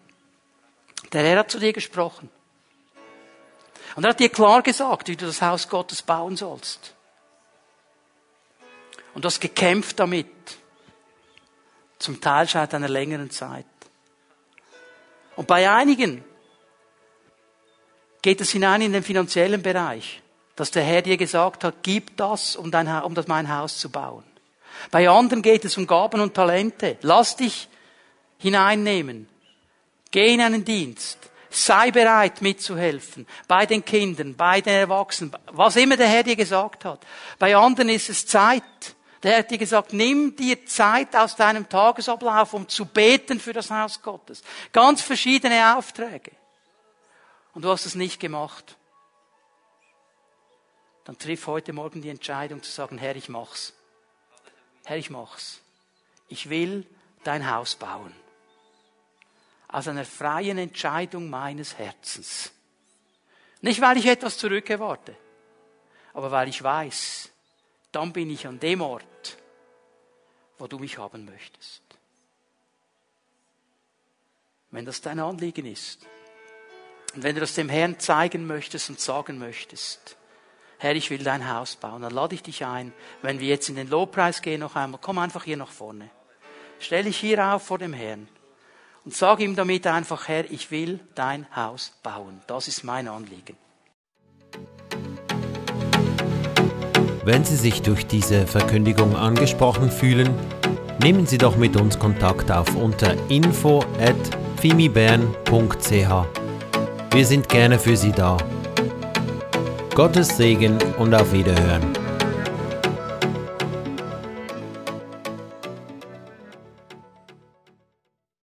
Der Herr hat zu dir gesprochen. Und er hat dir klar gesagt, wie du das Haus Gottes bauen sollst. Und du hast gekämpft damit. Zum Teil seit einer längeren Zeit. Und bei einigen geht es hinein in den finanziellen Bereich, dass der Herr dir gesagt hat, gib das, um, dein, um das mein Haus zu bauen. Bei anderen geht es um Gaben und Talente. Lass dich hineinnehmen. Geh in einen Dienst. Sei bereit mitzuhelfen. Bei den Kindern, bei den Erwachsenen, was immer der Herr dir gesagt hat. Bei anderen ist es Zeit. Der Herr hat dir gesagt, nimm dir Zeit aus deinem Tagesablauf, um zu beten für das Haus Gottes. Ganz verschiedene Aufträge. Und du hast es nicht gemacht. Dann triff heute Morgen die Entscheidung zu sagen, Herr, ich mach's. Herr, ich mach's. Ich will dein Haus bauen aus einer freien Entscheidung meines Herzens. Nicht, weil ich etwas zurückerwarte, aber weil ich weiß, dann bin ich an dem Ort, wo du mich haben möchtest. Wenn das dein Anliegen ist und wenn du das dem Herrn zeigen möchtest und sagen möchtest, Herr, ich will dein Haus bauen, dann lade ich dich ein, wenn wir jetzt in den Lobpreis gehen, noch einmal, komm einfach hier nach vorne. Stell dich hier auf vor dem Herrn. Und sag ihm damit einfach, Herr, ich will dein Haus bauen. Das ist mein Anliegen. Wenn Sie sich durch diese Verkündigung angesprochen fühlen, nehmen Sie doch mit uns Kontakt auf unter info at fimibern.ch. Wir sind gerne für Sie da. Gottes Segen und auf Wiederhören.